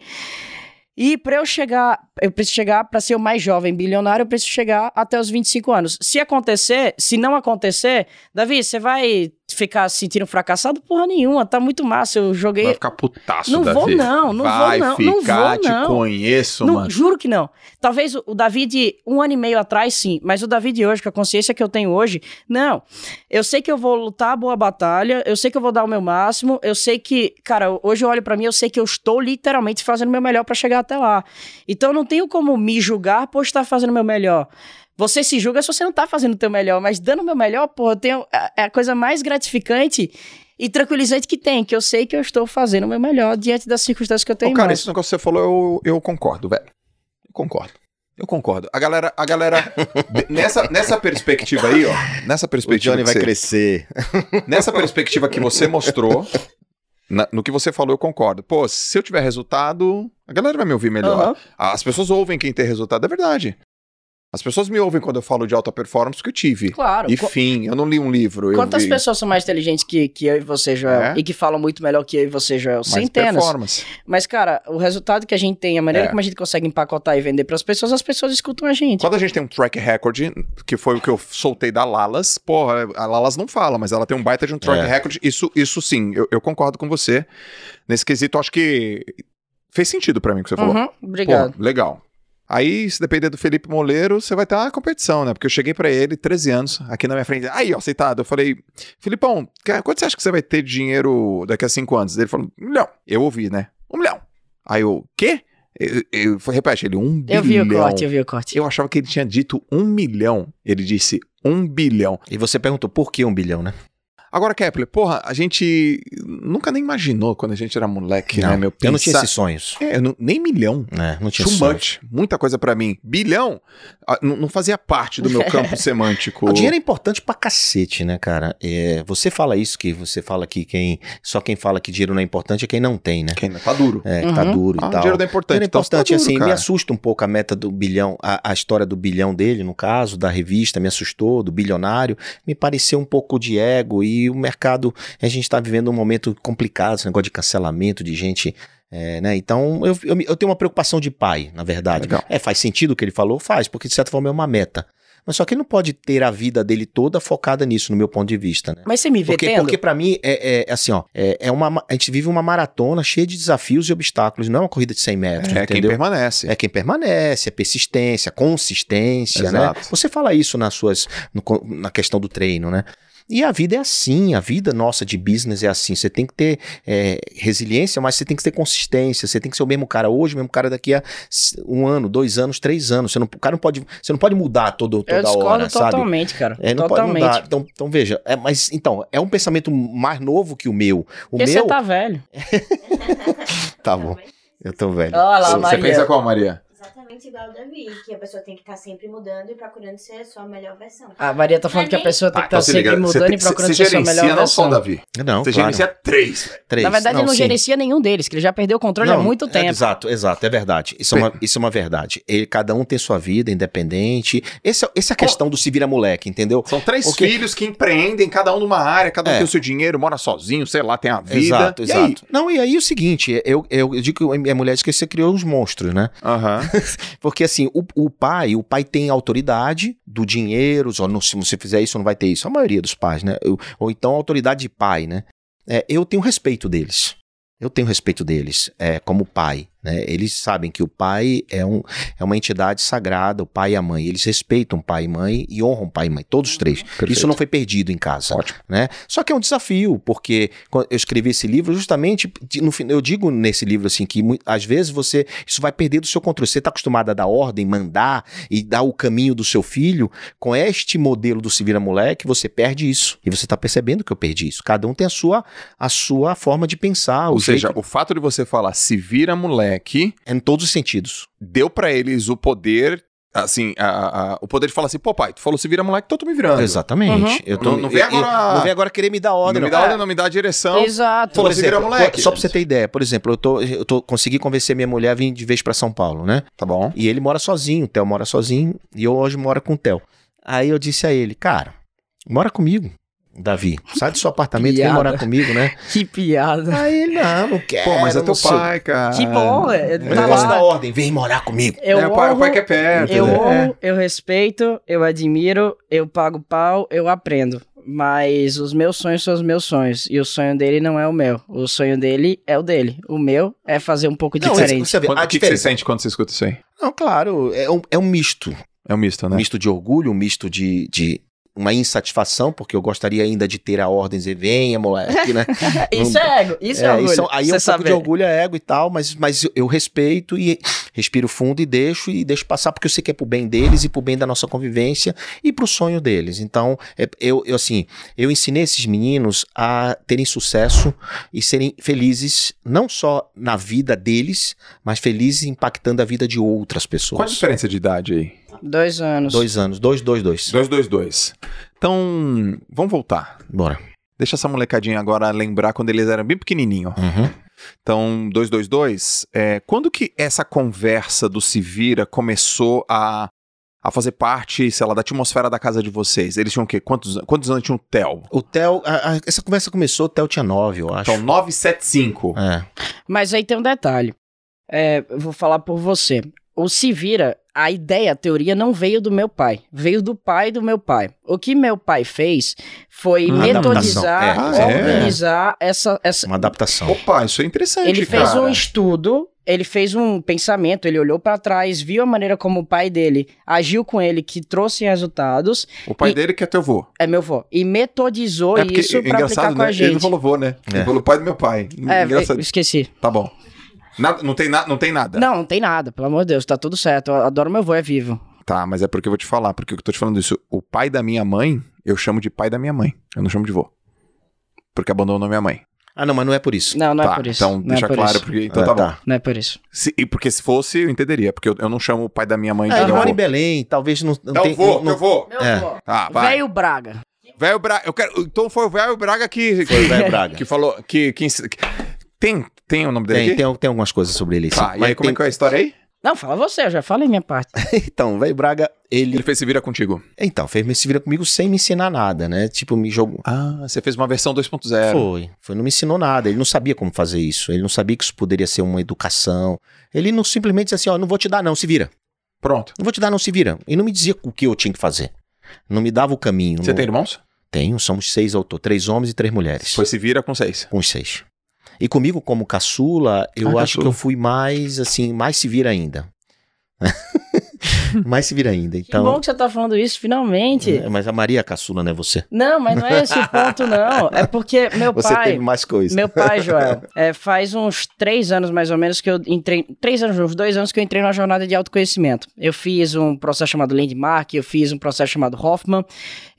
E pra eu chegar, eu preciso chegar, pra ser o mais jovem bilionário, eu preciso chegar até os 25 anos. Se acontecer, se não acontecer, Davi, você vai ficar se sentindo fracassado? Porra nenhuma, tá muito massa. Eu joguei. Vai ficar putaço, Não vou Davi. não, não vou Vai não, não ficar, vou te não. conheço, Não, mano. juro que não. Talvez o, o Davi de um ano e meio atrás, sim. Mas o Davi de hoje, com a consciência que eu tenho hoje, não. Eu sei que eu vou lutar a boa batalha, eu sei que eu vou dar o meu máximo, eu sei que, cara, hoje eu olho pra mim, eu sei que eu estou literalmente fazendo o meu melhor pra chegar até lá. Então eu não tenho como me julgar por estar fazendo o meu melhor. Você se julga se você não tá fazendo o teu melhor, mas dando o meu melhor, pô, eu tenho é é a coisa mais gratificante e tranquilizante que tem, que eu sei que eu estou fazendo o meu melhor diante das circunstâncias que eu tenho. Ô, em cara, esse negócio que você falou, eu, eu concordo, velho. Eu concordo. Eu concordo. A galera, a galera nessa, nessa perspectiva aí, ó, nessa O perspectiva Johnny que vai você- crescer. Nessa perspectiva que você mostrou, na- no que você falou, eu concordo. Pô, se eu tiver resultado, a galera vai me ouvir melhor. Aham. As pessoas ouvem quem tem resultado, é verdade. As pessoas me ouvem quando eu falo de alta performance que eu tive. Claro. E fim, eu não li um livro. Quantas vi pessoas são mais inteligentes que, que eu e você, Joel? É? E que falam muito melhor que eu e você, Joel? mais Centenas. performance. Mas, cara, o resultado que a gente tem, a maneira É. como a gente consegue empacotar e vender para as pessoas, as pessoas escutam a gente. Quando a gente tem um track record, que foi o que eu soltei da Lalas, porra, a Lalas não fala, mas ela tem um baita de um track É. record. Isso, isso sim, eu, eu concordo com você. Nesse quesito, eu acho que fez sentido pra mim o que você falou. Uhum, obrigado. Pô, legal. Aí, se depender do Felipe Moleiro, você vai ter uma competição, né? Porque eu cheguei pra ele, 13 anos, aqui na minha frente. Aí, ó, aceitado. Eu falei, Filipão, quanto você acha que você vai ter de dinheiro daqui a 5 anos? Ele falou, um milhão. Eu ouvi, né? Um milhão. Aí eu, quê? Eu, eu, eu repete, ele, um bilhão. eu vi o corte, eu vi o corte. Eu achava que ele tinha dito um milhão. Ele disse um bilhão. E você perguntou por que um bilhão, né? Agora, Kepler, porra, a gente nunca nem imaginou quando a gente era moleque, não, né, meu? eu não tinha esses sonhos. É, eu não- nem milhão. né? Não tinha Too sonhos. much. Muita coisa pra mim. Bilhão ah, não fazia parte do meu campo semântico. O dinheiro é importante pra cacete, né, cara? É, você fala isso, que você fala que quem. Só quem fala que dinheiro não é importante é quem não tem, né? Quem não tá duro. É, que tá Uhum. duro Ah, e o tal. dinheiro não é importante. Dinheiro é então você tá importante, duro, assim, cara. me assusta um pouco a meta do bilhão, a, a história do bilhão dele, no caso, da revista, me assustou, do bilionário, me pareceu um pouco de ego e o mercado, a gente tá vivendo um momento complicado, esse negócio de cancelamento de gente, é, né, então eu, eu, eu tenho uma preocupação de pai, na verdade. Legal. É, faz sentido o que ele falou? Faz, porque de certa forma é uma meta. Mas só que ele não pode ter a vida dele toda focada nisso, no meu ponto de vista, né? Mas você me vê Porque, tendo? porque para mim é, é assim, ó, é, é uma, a gente vive uma maratona cheia de desafios e obstáculos, não é uma corrida de 100 metros, É quem entendeu? permanece. É quem permanece, é persistência, consistência, né? Exato. Você fala isso nas suas, no na questão do treino, né? E a vida é assim, a vida nossa de business é assim. Você tem que ter é, resiliência, mas você tem que ter consistência. Você tem que ser o mesmo cara hoje, o mesmo cara daqui a um ano, dois anos, três anos. Você não, o cara não pode, você não pode mudar todo, eu toda discordo hora, sabe? totalmente, cara. É, não totalmente. pode mudar. Então, então veja, é, mas então, é um pensamento mais novo que o meu. O Porque meu. você tá velho. Tá bom. Eu tô velho. Olha lá, Você Maria. pensa qual, Maria? Exatamente igual o Davi, que a pessoa tem que estar sempre mudando e procurando ser a sua melhor versão. A Maria tá falando que a pessoa tem que estar se sempre liga. mudando e procurando ser sua gerencia melhor não só o versão. Davi. Não, Você claro. gerencia três. Três. Na verdade, ele não sim. gerencia nenhum deles, que ele já perdeu o controle há muito é, tempo. exato, exato, é verdade. Isso é uma, isso é uma verdade. Ele, cada um tem sua vida independente. Esse, é- essa é a questão do se vira moleque, entendeu? São três Porque- filhos que empreendem, cada um numa área, cada um É. tem o seu dinheiro, mora sozinho, sei lá, tem a vida. Exato, E aí? exato. Não, e aí é o seguinte, eu, eu, eu digo que a mulher diz que você criou os monstros, né? Aham. Porque assim, o, o pai, o pai tem autoridade do dinheiro, ou não, se você fizer isso, não vai ter isso. A maioria dos pais, né? Ou, ou então autoridade de pai, né? É, eu tenho respeito deles. Eu tenho respeito deles é, como pai. Né? Eles sabem que o pai é, um, é uma entidade sagrada, o pai e a mãe. Eles respeitam pai e mãe e honram pai e mãe, todos os três. Isso não foi perdido em casa. Ótimo. Né? Só que é um desafio, porque eu escrevi esse livro, justamente, no, eu digo nesse livro assim, que às vezes você, isso vai perder do seu controle. Você está acostumado a dar ordem, mandar e dar o caminho do seu filho, com este modelo do Se Vira Moleque, você perde isso. E você está percebendo que eu perdi isso. Cada um tem a sua, a sua forma de pensar, Ou seja, jeito- o fato de você falar se vira moleque em todos os sentidos. deu pra eles o poder, assim, a- a- o poder de falar assim, pô pai, tu falou se vira moleque, então eu tô me virando. Exatamente. Uhum. Eu tô, Não- não vem eu- eu- agora- não vem agora querer me dar ordem. não me dá ordem, não me dá direção. Exato. Falou, se vira moleque. Só pra você ter ideia, por exemplo, eu tô, eu tô consegui convencer minha mulher a vir de vez pra São Paulo, né? Tá bom. E ele mora sozinho, o Theo mora sozinho, e eu hoje moro com o Theo. Aí eu disse a ele, cara, mora comigo, Davi. Sai do seu apartamento e vem morar comigo, né? Que piada. Aí não, não quero. Pô, mas é teu pai, cara. Que bom. é, O Tá negócio lá. da ordem, vem morar comigo. Eu é, o pai, o pai honro- que é perto. Eu né? honro, eu respeito, eu admiro, eu pago pau, eu aprendo. Mas os meus sonhos são os meus sonhos. E o sonho dele não é o meu. O sonho dele é o dele. O meu é fazer um pouco Não, diferente. você vê, Quando- a O que, que você sente quando você escuta isso aí? Não, claro, é um, é um misto. É um misto, Um né? misto de orgulho, um misto de, de uma insatisfação, porque eu gostaria ainda de ter a ordem dizer, venha, moleque, né? isso é ego. Isso é, É, orgulho. isso é- aí é um Você pouco de saber. orgulho, é ego e tal, mas, mas eu- respeito e respiro fundo e deixo e deixo passar, porque eu sei que é pro bem deles e pro bem da nossa convivência e pro sonho deles. Então, é- eu, eu assim, eu ensinei esses meninos a terem sucesso e serem felizes, não só na vida deles, mas felizes impactando a vida de outras Qual a pessoas. diferença de idade aí? Dois anos. Dois anos, dois, dois, dois. 222. Então, vamos voltar. Bora. Deixa essa molecadinha agora lembrar quando eles eram bem pequenininho. Uhum. Então, 222, é, quando que essa conversa do Se Vira começou a, a fazer parte, sei lá, da atmosfera da casa de vocês? Eles tinham o quê? Quantos, quantos anos tinha o Theo? O Theo, a- a- essa conversa começou, o Theo tinha nove, eu acho. Então, 975. É. Mas aí tem um detalhe. É, vou falar por você. O Se Vira, a ideia, a teoria não veio do meu pai. Veio do pai do meu pai. O que meu pai fez foi Uma metodizar, adaptação. É. É? organizar essa, essa, Uma adaptação. Opa, isso é interessante, Ele fez cara. um estudo, ele fez um pensamento, ele olhou pra trás, viu a maneira como o pai dele agiu com ele, que trouxe resultados, O pai e- dele que é teu vô. é meu vô, e metodizou é porque, isso pra engraçado, aplicar com né? a gente. Ele não falou vô, né? Ele É. falou pai do meu pai. É, engraçado. esqueci. Tá bom. Nada, não, tem na, não tem nada. Não, não tem nada, pelo amor de Deus, tá tudo certo. Eu adoro meu vô, é vivo. Tá, mas é porque eu vou te falar, porque eu tô te falando isso. O pai da minha mãe, eu chamo de pai da minha mãe. Eu não chamo de vô. Porque abandonou minha mãe. Ah, não, mas não é por isso. Não, não tá, é por isso. então não deixa é por claro, isso. porque. Então Ah, tá, tá. bom. Não é por isso. Se- e porque se fosse, eu entenderia. Porque eu, eu não chamo o pai da minha mãe de Ah, ele mora em Belém, talvez não, não É tem- o vô, não- meu vô. Meu É. vô. Tá, vai. Velho Braga. Velho Braga. Eu quero. Então foi o velho Braga que. Foi o velho Braga. que falou. Que, que, que- tem, tem o nome dele Tem, aqui? tem, tem algumas coisas sobre ele. sim. Tá, e Mas aí como tem- é que é a história aí? Não, fala você, eu já falei minha parte. Então, o velho Braga, ele... Ele fez se vira contigo. Então, fez se vira comigo sem me ensinar nada, né? Tipo, me jogou... Ah, você fez uma versão 2.0. Foi, foi, não me ensinou nada. Ele não sabia como fazer isso. Ele não sabia que isso poderia ser uma educação. Ele não simplesmente disse assim, ó, não vou te dar não, se vira. Pronto. Não vou te dar não, se vira. E não me dizia o que eu tinha que fazer. Não me dava o caminho. Você não... tem irmãos? Tenho, somos seis autores, três homens e três mulheres. Foi se vira com seis. Com seis. E comigo, como caçula, eu Ah, acho caçula. que eu fui mais, assim, mais se vira ainda. mais se vira ainda. Que Então, bom que você tá falando isso, finalmente. É, mas a Maria é caçula, não é você? Não, mas não é esse o ponto, não. É porque meu Você pai. teve mais coisa. Meu pai, Joel, é, faz uns três anos mais ou menos que eu entrei. Três anos, uns dois anos que eu entrei numa jornada de autoconhecimento. Eu fiz um processo chamado Landmark, eu fiz um processo chamado Hoffman,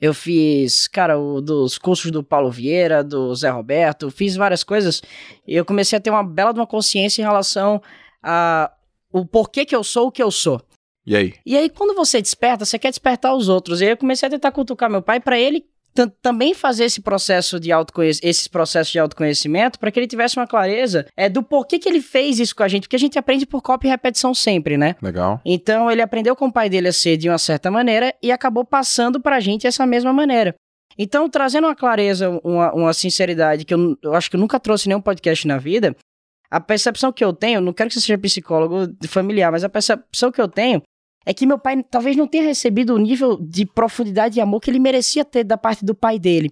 eu fiz, cara, o dos cursos do Paulo Vieira, do Zé Roberto, fiz várias coisas e eu comecei a ter uma bela de uma consciência em relação a o porquê que eu sou o que eu sou. E aí? E aí, quando você desperta, você quer despertar os outros. E aí eu comecei a tentar cutucar meu pai para ele tam- também fazer esse processo de autoconhecimento, esses processos de autoconhecimento, para que ele tivesse uma clareza é, do porquê que ele fez isso com a gente, porque a gente aprende por cópia e repetição sempre, né? Legal. Então ele aprendeu com o pai dele a ser de uma certa maneira e acabou passando pra gente essa mesma maneira. Então, trazendo uma clareza, uma, uma sinceridade que eu, eu acho que eu nunca trouxe nenhum podcast na vida, a percepção que eu tenho, não quero que você seja psicólogo familiar, mas a percepção que eu tenho é que meu pai talvez não tenha recebido o nível de profundidade e amor que ele merecia ter da parte do pai dele.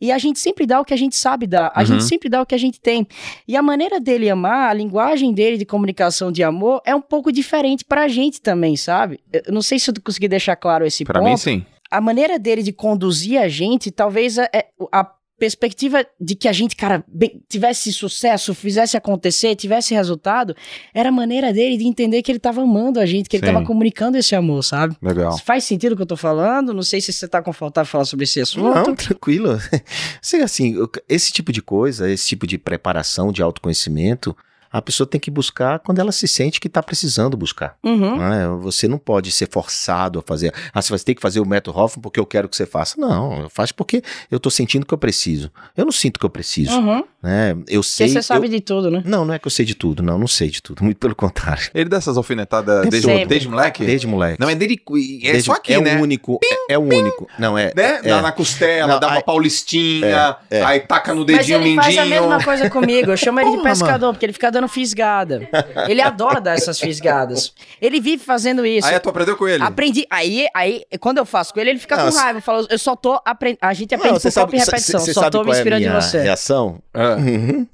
E a gente sempre dá o que a gente sabe dar, a Uhum. gente sempre dá o que a gente tem. E a maneira dele amar, a linguagem dele de comunicação de amor é um pouco diferente pra gente também, sabe? Eu não sei se eu consegui deixar claro esse Pra ponto mim, sim. a maneira dele de conduzir a gente, talvez a, é- a perspectiva de que a gente, cara, bem- tivesse sucesso, fizesse acontecer, tivesse resultado, era a maneira dele de entender que ele tava amando a gente, que ele Sim. tava comunicando esse amor, sabe? Legal. Faz sentido o que eu tô falando? Não sei se você tá confortável falar sobre esse assunto. Não, tranquilo. Assim, esse tipo de coisa, esse tipo de preparação de autoconhecimento, a pessoa tem que buscar quando ela se sente que está precisando buscar. Uhum. não é? Você não pode ser forçado a fazer. Ah, você vai ter que fazer o método Hoffman porque eu quero que você faça. Não, eu faço porque eu estou sentindo que eu preciso. Eu não sinto que eu preciso. Uhum. Né? Eu Porque sei. você sabe eu- de tudo, né? Não, não é que eu sei de tudo, não, não sei de tudo. Muito pelo contrário. Ele dá essas alfinetadas desde, Sempre. desde moleque? Desde moleque. Não, é dele. É Desde- só aqui, é né? o único. É, é o único. Não, é. Né? é. Dá na costela, Não, dá uma aí- paulistinha, É, é. aí taca no Mas dedinho ele faz a mindinho. mesma coisa comigo. Eu chamo ele de pescador, porque ele fica dando fisgada. Ele adora dar essas fisgadas. Ele vive fazendo isso. Aí tu aprendeu com ele. Aprendi. Aí, aí, quando eu faço com ele, ele fica Não, com raiva. Fala, eu só tô aprendendo. A gente aprende Não, por própria repetição. cê- cê só sabe tô me é a inspirando em minha você. reação? Ah. Uhum.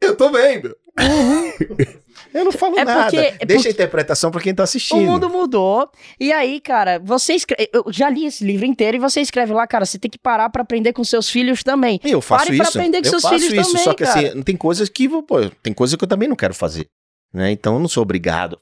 Eu tô vendo. Eu não falo É nada. porque- é Deixa porque- a interpretação pra quem tá assistindo. O mundo mudou. E aí, cara, você escreve. Eu já li esse livro inteiro e você escreve lá, cara, você tem que parar pra aprender com seus filhos também. Eu faço Pare pra isso. aprender com eu seus faço filhos isso, também, só que cara. assim, tem coisas que, pô, tem coisas que eu também não quero fazer, né? Então eu não sou obrigado.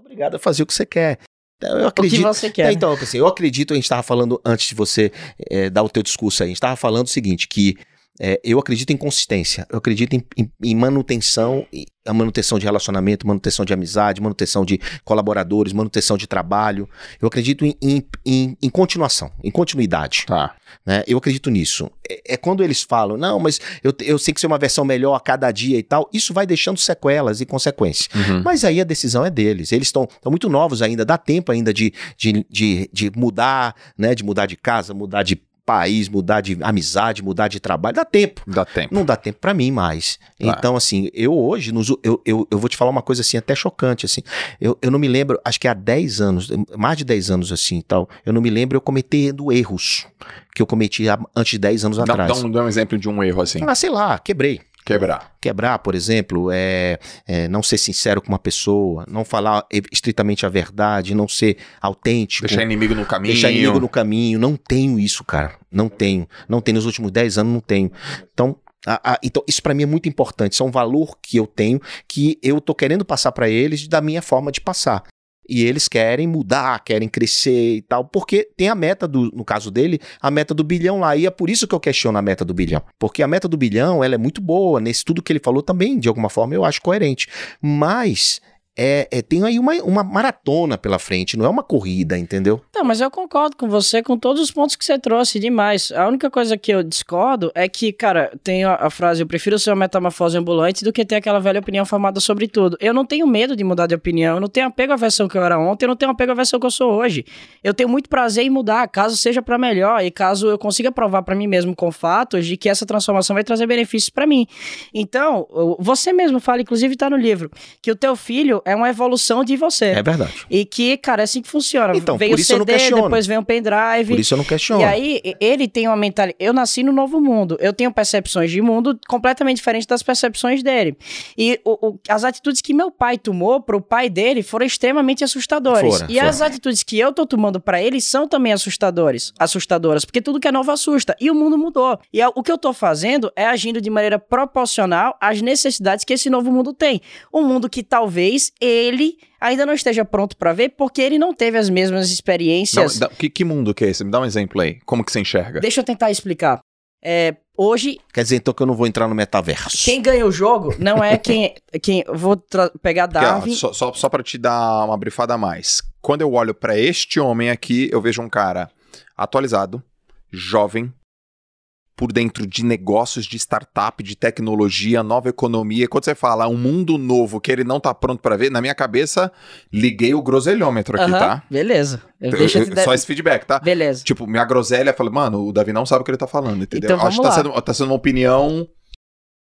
Obrigado a fazer o que você quer. Então, eu O que acredito. você É, quer. então, assim, eu acredito, a gente estava falando antes de você eh, dar o teu discurso aí, a gente estava falando o seguinte, que eh, eu acredito em consistência, eu acredito em, em- em manutenção, e- a manutenção de relacionamento, manutenção de amizade, manutenção de colaboradores, manutenção de trabalho. Eu acredito em, em, em- em continuação, em continuidade. Tá. né? Eu acredito nisso. É, é quando eles falam, não, mas eu, eu sei que ser uma versão melhor a cada dia e tal, isso vai deixando sequelas e consequências. Uhum. Mas aí a decisão é deles. Eles estão muito novos ainda, dá tempo ainda de, de, de, de mudar, né? De mudar de casa, mudar de país, mudar de amizade, mudar de trabalho. Dá tempo. Dá tempo. Não dá tempo pra mim mais. Tá. Então, assim, eu hoje, nos- eu, eu, eu vou te falar uma coisa assim, até chocante, assim. Eu, eu não me lembro, acho que há 10 anos, mais de 10 anos assim e tal, eu não me lembro eu cometendo erros que eu cometi há- antes de 10 anos Dá, atrás. dá um, dá um exemplo de um erro assim. Ah, sei lá, quebrei. Quebrar. Quebrar, por exemplo, é, é não ser sincero com uma pessoa, não falar estritamente a verdade, não ser autêntico. Deixar inimigo no caminho. Deixar inimigo no caminho. Não tenho isso, cara. Não tenho. Não tenho. Nos últimos 10 anos, não tenho. Então, a- a- então isso pra mim é muito importante. Isso é um valor que eu tenho, que eu tô querendo passar pra eles da minha forma de passar. E eles querem mudar, querem crescer e tal, porque tem a meta do, no caso dele, a meta do bilhão lá. E é por isso que eu questiono a meta do bilhão. Porque a meta do bilhão, ela é muito boa. Nesse tudo que ele falou também, de alguma forma, eu acho coerente. Mas é, é, tem aí uma, uma maratona pela frente, não é uma corrida, entendeu? Não, mas eu concordo com você com todos os pontos que você trouxe demais. A única coisa que eu discordo é que, cara, tem a, a frase: eu prefiro ser uma metamorfose ambulante do que ter aquela velha opinião formada sobre tudo. Eu não tenho medo de mudar de opinião, eu não tenho apego à versão que eu era ontem, eu não tenho apego à versão que eu sou hoje. Eu tenho muito prazer em mudar, caso seja pra melhor e caso eu consiga provar pra mim mesmo com fatos de que essa transformação vai trazer benefícios pra mim. Então, você mesmo fala, inclusive tá no livro, que o teu filho é uma evolução de você. É verdade. E que, cara, é assim que funciona. Então, Veio por o isso não CD, depois vem um pendrive. Por isso eu não questiono. E aí, ele tem uma mentalidade. Eu nasci no novo mundo. Eu tenho percepções de mundo completamente diferentes das percepções dele. E o- o- as atitudes que meu pai tomou pro pai dele foram extremamente assustadoras. Foram, e as foram. atitudes que eu tô tomando pra ele são também assustadores, assustadoras, porque tudo que é novo assusta. E o mundo mudou. E é- o que eu tô fazendo é agindo de maneira proporcional às necessidades que esse novo mundo tem. Um mundo que talvez ele ainda não esteja pronto pra ver, porque ele não teve as mesmas Não, experiências. dá- que, que mundo que é esse? Me dá um exemplo aí. Como que você enxerga? Deixa eu tentar explicar. É, hoje, Quer dizer, então, que eu não vou entrar no metaverso. quem ganha o jogo não é quem. quem vou pegar Porque, ó, Darwin. só, só, só pra te dar uma brifada a mais. Quando eu olho pra este homem aqui, eu vejo um cara atualizado, jovem, por dentro de negócios, de startup, de tecnologia, nova economia. Quando você fala um mundo novo que ele não tá pronto pra ver, na minha cabeça, liguei o groselhômetro aqui, Aham, tá? Beleza. Eu Eu- deixa eu Só esse feedback, tá? Beleza. Tipo, minha groselha, fala, mano, o Davi não sabe o que ele tá falando, entendeu? Então Acho que tá sendo, tá sendo uma opinião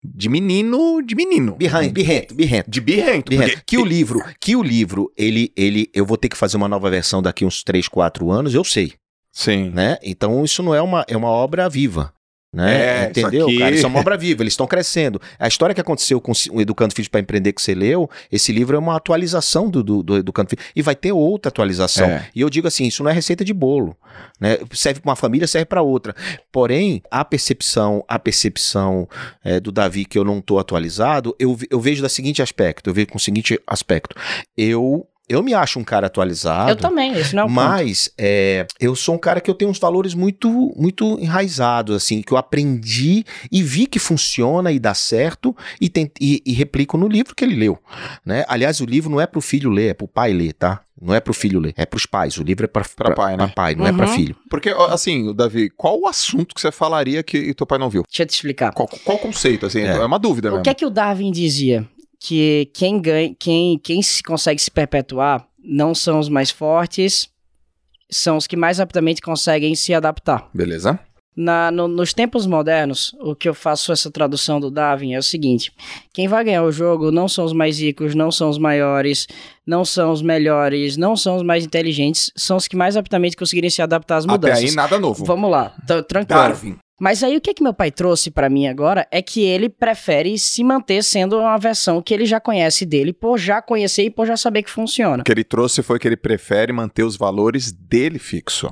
de menino, de menino. Birrento, birrento, birrento. De birrento. birrento. porque- Que o livro, que o livro, ele, ele, eu vou ter que fazer uma nova versão daqui uns 3, 4 anos, eu sei, Sim. né? Então isso não é uma, é uma obra viva. Né? É, Entendeu, isso aqui- cara? Isso é uma obra viva, eles estão crescendo. A história que aconteceu com o Educando Filhos para Empreender que você leu, esse livro é uma atualização do, do, do Educando Filhos. E vai ter outra atualização. É. E eu digo assim: isso não é receita de bolo. Né? Serve para uma família, serve para outra. Porém, a percepção, a percepção é, do Davi que eu não estou atualizado, eu, eu vejo da seguinte aspecto, eu vejo com o seguinte aspecto. Eu, eu me acho um cara atualizado. Eu também, esse não é o ponto. Mas é, eu sou um cara que eu tenho uns valores muito muito enraizados, assim, que eu aprendi e vi que funciona e dá certo e, tent- e- e replico no livro que ele leu. Né? Aliás, o livro não é pro filho ler, é pro pai ler, tá? Não é pro filho ler, é pros pais. O livro é pra, Pra pai, né? pra pai, não é pra Uhum. filho. Porque, assim, Davi, qual o assunto que você falaria que teu pai não viu? Deixa eu te explicar. Qual, qual o conceito, assim? É, É. uma dúvida O mesmo. que é que o Darwin dizia? Que quem ganha, quem, quem se consegue se perpetuar não são os mais fortes, são os que mais rapidamente conseguem se adaptar. Beleza? Na, no- nos tempos modernos, o que eu faço essa tradução do Darwin é o seguinte: quem vai ganhar o jogo não são os mais ricos, não são os maiores, não são os melhores, não são os mais inteligentes, são os que mais rapidamente conseguirem se adaptar às Até mudanças. aí, nada novo. Vamos lá, tranquilo. Darwin. Mas aí o que que meu pai trouxe pra mim agora é que ele prefere se manter sendo uma versão que ele já conhece dele, por já conhecer e por já saber que funciona. O que ele trouxe foi que ele prefere manter os valores dele fixo.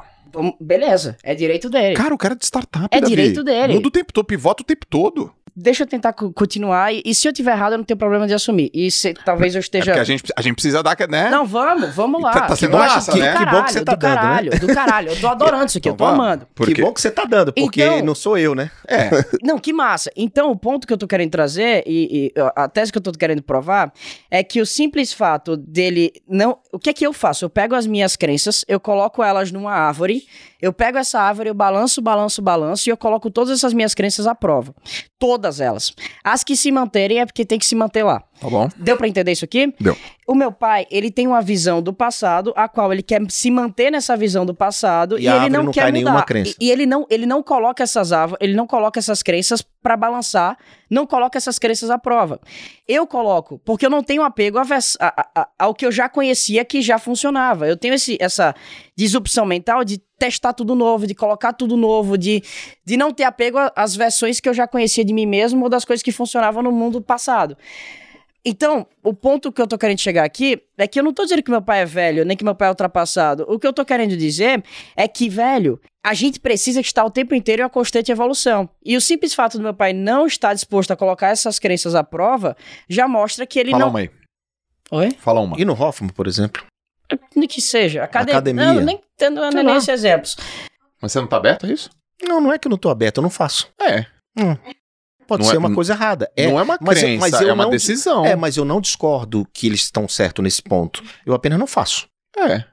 Beleza, é direito dele. Cara, o cara é de startup, É Davi. direito dele. Muda o tempo todo, pivota o tempo todo. Deixa eu tentar co- continuar e, e se eu tiver errado eu não tenho problema de assumir. E se talvez eu É esteja porque a gente, a gente precisa dar, né? Não, vamos, vamos lá. Tá- tá sendo acho massa, que né? do Que bom que você caralho, tá do dando, né? caralho, do caralho. Eu tô adorando isso aqui, eu tô Então vamos. amando. Que bom que você tá dando, porque Então- não sou eu, né? É. Não, que massa. Então, o ponto que eu tô querendo trazer, e, e, a tese que eu tô querendo provar, é que o simples fato dele não. O que é que eu faço? Eu pego as minhas crenças, eu coloco elas numa árvore, eu pego essa árvore, eu balanço, balanço, balanço, e eu coloco todas essas minhas crenças à prova. Todas elas. As que se manterem é porque tem que se manter lá. Tá bom. Deu pra entender isso aqui? Deu. O meu pai, ele tem uma visão do passado, a qual ele quer se manter nessa visão do passado E e, ele não, não quer mudar. E, e ele não, ele não coloca essas árvores, ele não coloca essas crenças pra balançar, não coloca essas crenças à prova. Eu coloco, porque eu não tenho apego a a- a- ao que eu já conhecia que já funcionava. Eu tenho esse, essa disrupção mental de testar tudo novo, de colocar tudo novo, de, de não ter apego às versões que eu já conhecia de mim mesmo ou das coisas que funcionavam no mundo passado. Então, o ponto que eu tô querendo chegar aqui é que eu não tô dizendo que meu pai é velho, nem que meu pai é ultrapassado. O que eu tô querendo dizer é que, velho, a gente precisa estar o tempo inteiro em uma constante evolução. E o simples fato do meu pai não estar disposto a colocar essas crenças à prova já mostra que ele Fala não. uma aí. Oi? Fala uma. E no Hoffman, por exemplo? Nem que seja. Acade... Academia. Não, nem tendo Sei nem esses exemplos. Mas você não tá aberto a isso? Não, não é que eu não tô aberto, eu não faço. É. Pode Não ser é- uma coisa errada. É, não é uma mas eu- crença, mas eu é uma não- decisão. é, mas eu não discordo que eles estão certos nesse ponto. Eu apenas não faço. É.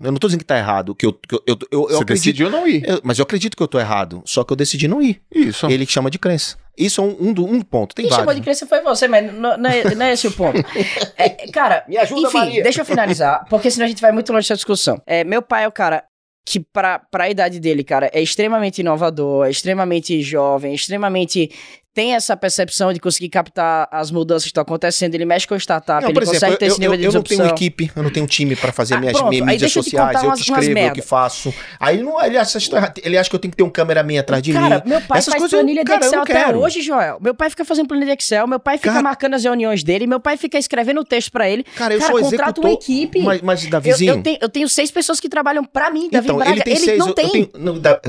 Eu não tô dizendo que tá errado, que eu, que eu, eu, eu, eu Você acredito. decidiu não ir. eu- mas eu acredito que eu tô errado. Só que eu decidi não ir. Isso. Ele chama de crença. Isso é um, um, um ponto. Tem Quem chamou vários. de crença foi você, mas não, não é, não é esse o ponto. É, cara, Me ajuda, enfim, Maria. deixa eu finalizar, porque senão a gente vai muito longe dessa discussão. É, meu pai é o cara que, pra, pra idade dele, cara, é extremamente inovador, é extremamente jovem, é extremamente. Tem essa percepção de conseguir captar as mudanças que estão acontecendo. Ele mexe com startup, Não, ele exemplo, consegue eu, ter esse eu, nível eu, de eu não tenho equipe, eu não tenho time pra fazer Ah, minhas, pronto, minhas mídias deixa eu te sociais, eu umas- que escrevo, eu que faço. Aí não, ele, acha, ele acha que eu tenho que ter um cameraman atrás de Cara, mim. meu pai Essas faz coisas eu- planilha de cara, Excel até hoje, Joel. Meu pai fica fazendo planilha de Excel, meu pai fica Cara- marcando as reuniões dele, meu pai fica escrevendo texto pra ele. Cara, eu Cara, sou contrata executor. uma equipe. Mas, mas Davizinho... eu tenho, eu tenho seis pessoas que trabalham pra mim, Davi Então, Braga. ele tem seis, não tem.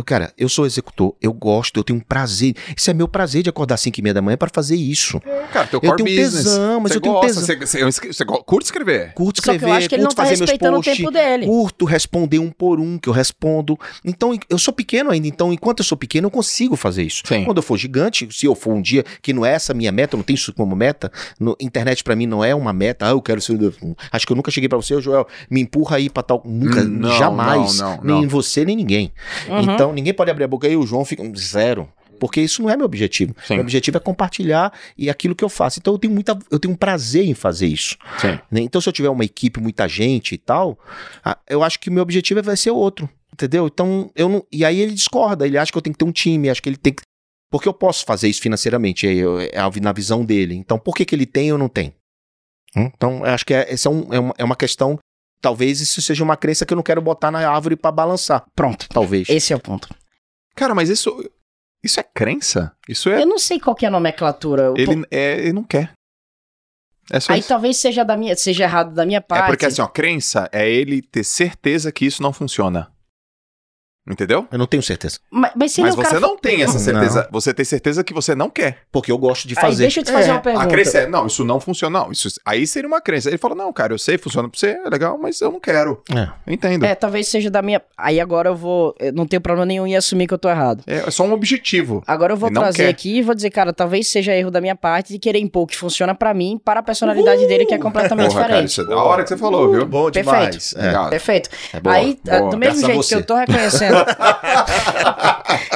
cara, eu sou executor, eu gosto, eu tenho um prazer. Isso é meu prazer de acordar às 5 e meia da manhã pra fazer isso. Cara, teu Eu core tenho business. tesão, mas Você eu tenho gosta, tesão. Você, curte escrever? Curto Só que eu escrever, acho que ele não curto tá fazer meus respeitando o posts, tempo dele. curto responder um por um que eu respondo. Então, eu sou pequeno ainda, então enquanto eu sou pequeno, eu consigo fazer isso. Sim. Quando eu for gigante, se eu for um dia que não é essa a minha meta, eu não tenho isso como meta, no, internet pra mim não é uma meta, ah, eu quero ser. Acho que eu nunca cheguei pra você, Joel, me empurra aí pra tal. Nunca, não, jamais. não, não, nem você, nem ninguém. Uhum. Então, ninguém pode abrir a boca aí, o João fica um zero. Porque isso não é meu objetivo. Sim. Meu objetivo é compartilhar e aquilo que eu faço. Então eu tenho muita, eu tenho um prazer em fazer isso. Sim. né? Então se eu tiver uma equipe, muita gente e tal, eu acho que o meu objetivo vai ser outro. Entendeu? Então eu não. E aí ele discorda, ele acha que eu tenho que ter um time, acha que ele tem que. Porque eu posso fazer isso financeiramente, é, eu- é na visão dele. Então por que, que ele tem e eu não tenho? Hum? Então eu acho que é, essa é, um- é uma, é uma questão. Talvez isso seja uma crença que eu não quero botar na árvore pra balançar. Pronto. Talvez. Esse é o ponto. Cara, mas isso. Isso é crença? Isso é. Eu não sei qual que é a nomenclatura. Ele, é, ele não quer. É só Aí isso. talvez seja, da minha, seja errado da minha parte. É porque assim, ó, crença é ele ter certeza que isso não funciona. Entendeu? Eu não tenho certeza. Mas, mas Mas é o você cara não tem essa Não. certeza. Você tem certeza que você não quer. Porque eu gosto de Aí, fazer. deixa eu te fazer É, uma pergunta. A crença é, não, isso não funciona. Não, isso, aí seria uma crença. Ele fala, não, cara, eu sei, funciona pra você, é legal, mas eu não quero. É. Eu entendo. É, É, talvez seja da minha. Aí agora eu vou. eu não tenho problema nenhum em assumir que eu tô errado. é só um objetivo. Agora eu vou Ele não trazer aqui e vou dizer, cara, talvez seja erro da minha parte de querer impor o que funciona pra mim para a personalidade dele, que é completamente Porra, cara, diferente. isso é da hora que você falou, viu? Bom Perfeito. demais. É. Legal. Perfeito. É boa. Aí, ah, boa. do mesmo Peça jeito que eu tô reconhecendo.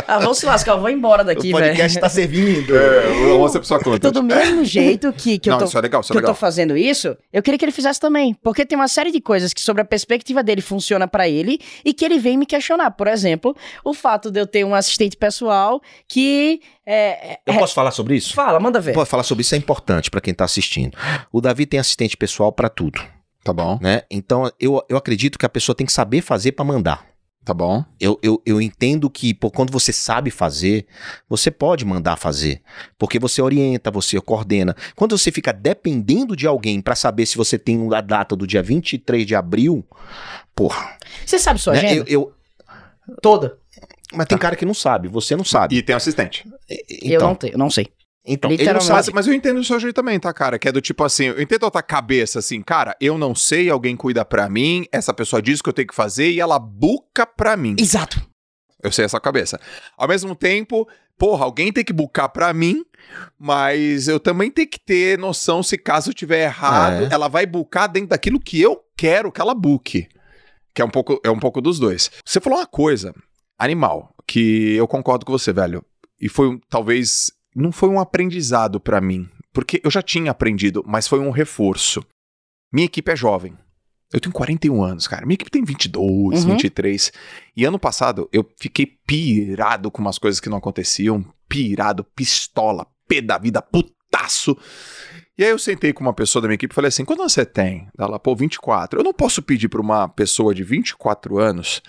Ah, vou se lascar, eu vou embora daqui, o podcast velho. tá servindo. É, vamos ser pessoa conta. Então, do mesmo jeito que, que não, eu tô. isso é legal, isso é que eu legal. tô fazendo isso, eu queria que ele fizesse também. Porque tem uma série de coisas que, sobre a perspectiva dele, funciona pra ele e que ele vem me questionar. Por exemplo, o fato de eu ter um assistente pessoal que. É, é- Eu posso falar sobre isso? Fala, manda ver. Pode falar sobre isso é importante pra quem tá assistindo. O Davi tem assistente pessoal pra tudo, Tá bom, né? Então eu, eu acredito que a pessoa tem que saber fazer pra mandar. Tá bom. Eu, eu, eu entendo que pô, quando você sabe fazer, você pode mandar fazer. Porque você orienta, você coordena. Quando você fica dependendo de alguém pra saber se você tem a data do dia 23 de abril, porra. Você sabe sua né? agenda? Eu, eu- Toda. mas tem cara que não sabe, você não sabe. E tem um assistente. então, eu não tenho, não sei. Então ele não sabe. Mas, eu entendo o seu jeito também, tá, cara? Que é do tipo assim, eu entendo a tua cabeça assim, cara, eu não sei, alguém cuida pra mim, essa pessoa diz o que eu tenho que fazer e ela buca pra mim. Exato. Eu sei essa cabeça. Ao mesmo tempo, porra, alguém tem que bucar pra mim, mas eu também tenho que ter noção se caso eu tiver errado, É. ela vai bucar dentro daquilo que eu quero que ela buque. Que é um pouco, é um pouco dos dois. Você falou uma coisa, animal, que eu concordo com você, velho. E foi talvez não foi um aprendizado pra mim, porque eu já tinha aprendido, mas foi um reforço. Minha equipe é jovem. Eu tenho 41 anos, cara. Minha equipe tem 22, Uhum. 23. E ano passado eu fiquei pirado com umas coisas que não aconteciam. Pirado, pistola, pé da vida, putaço. E aí eu sentei com uma pessoa da minha equipe e falei assim: quando você tem? Ela, pô, 24. Eu não posso pedir pra uma pessoa de 24 anos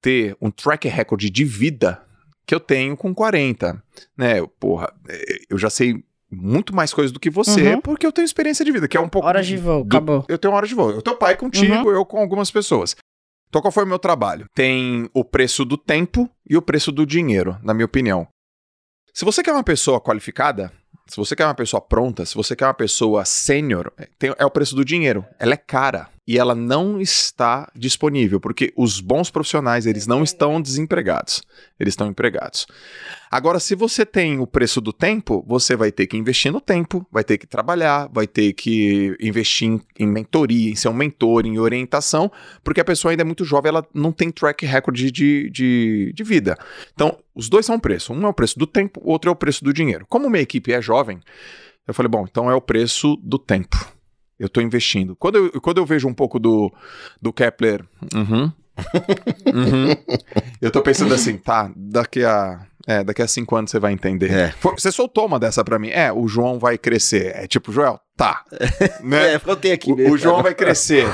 ter um track record de vida que eu tenho com 40. Né? Eu, Porra, eh, eu já sei muito mais coisas do que você, Uhum. porque eu tenho experiência de vida, que é um pouco. Horas de voo, do- acabou. Eu tenho hora de voo. Eu tenho pai contigo, Uhum. eu com algumas pessoas. Então, qual foi o meu trabalho? Tem o preço do tempo e o preço do dinheiro, na minha opinião. Se você quer uma pessoa qualificada, se você quer uma pessoa pronta, se você quer uma pessoa sênior, tem- é o preço do dinheiro. Ela é cara e ela não está disponível, porque os bons profissionais, eles não estão desempregados, eles estão empregados. Agora, se você tem o preço do tempo, você vai ter que investir no tempo, vai ter que trabalhar, vai ter que investir em, em mentoria, em ser um mentor, em orientação, porque a pessoa ainda é muito jovem, ela não tem track record de, de, de vida. Então, os dois são um preço. Um é o preço do tempo, o outro é o preço do dinheiro. Como minha equipe é jovem, eu falei, bom, então é o preço do tempo. Eu estou investindo. Quando eu, quando eu vejo um pouco do, do Kepler, uhum, uhum, eu tô pensando assim, tá, daqui a, é, daqui a cinco anos você vai entender. É. Você soltou uma dessa pra mim. É, o João vai crescer. É tipo, Joel, tá. né? É, eu tenho aqui O, o João vai crescer.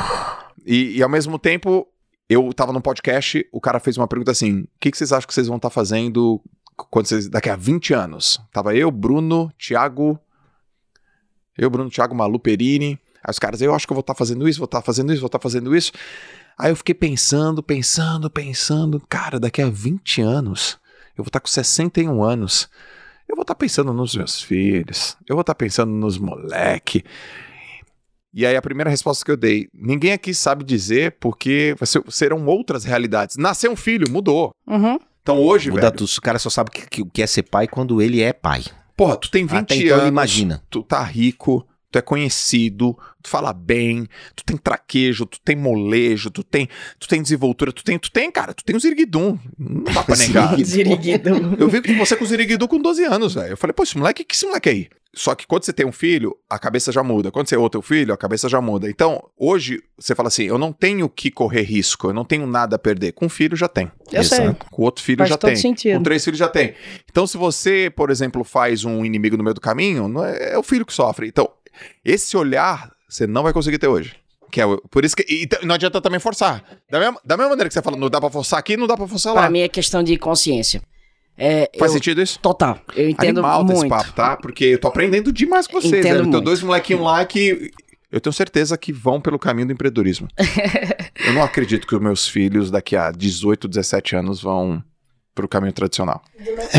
E, e ao mesmo tempo, eu tava num podcast, o cara fez uma pergunta assim: o que, que vocês acham que vocês vão estar fazendo quando vocês, daqui a 20 anos? Tava eu, Bruno, Thiago. Eu, Bruno, Thiago, Malu Perini. Aí os caras, eu acho que eu vou estar fazendo isso, vou estar fazendo isso, vou estar fazendo isso. Aí eu fiquei pensando, pensando, pensando. Cara, daqui a 20 anos, eu vou estar com 61 anos. Eu vou estar pensando nos meus filhos. Eu vou estar pensando nos moleque. E aí a primeira resposta que eu dei, ninguém aqui sabe dizer porque serão outras realidades. Nascer um filho, mudou. Uhum. Então hoje, Muda velho, tudo. O cara só sabe que- que- o que é ser pai quando ele é pai. porra, tu tem 20 Até então anos, imagina. tu tá rico, tu é conhecido, tu fala bem, tu tem traquejo, tu tem molejo, tu tem, tu tem desenvoltura, tu tem, tu tem, cara, tu tem o ziriguidum. Não dá pra negar. Ziriguido. Eu vi que você com o Ziriguidu com 12 anos, velho. Eu falei, pô, esse moleque, que esse moleque aí? Só que quando você tem um filho, a cabeça já muda. Quando você é outro filho, a cabeça já muda. Então, hoje, você fala assim: eu não tenho que correr risco, eu não tenho nada a perder. Com um filho já tem. Eu sei. Exato. Com outro filho Faz já tem. sentido. Com três filhos já tem. Então, se você, por exemplo, faz um inimigo no meio do caminho, não é, é o filho que sofre. Então, esse olhar você não vai conseguir ter hoje. Que é, por isso que. E não adianta também forçar. Da mesma, da mesma maneira que você fala, não dá pra forçar aqui, não dá pra forçar lá. Pra mim é questão de consciência. É, Faz eu- sentido isso? Total. Eu entendo Animal desse muito. papo, tá? Porque eu tô aprendendo demais com vocês. Entendo. Tem muito. dois molequinhos lá que eu tenho certeza que vão pelo caminho do empreendedorismo. eu não acredito que os meus filhos daqui a 18, 17 anos vão pro caminho tradicional. É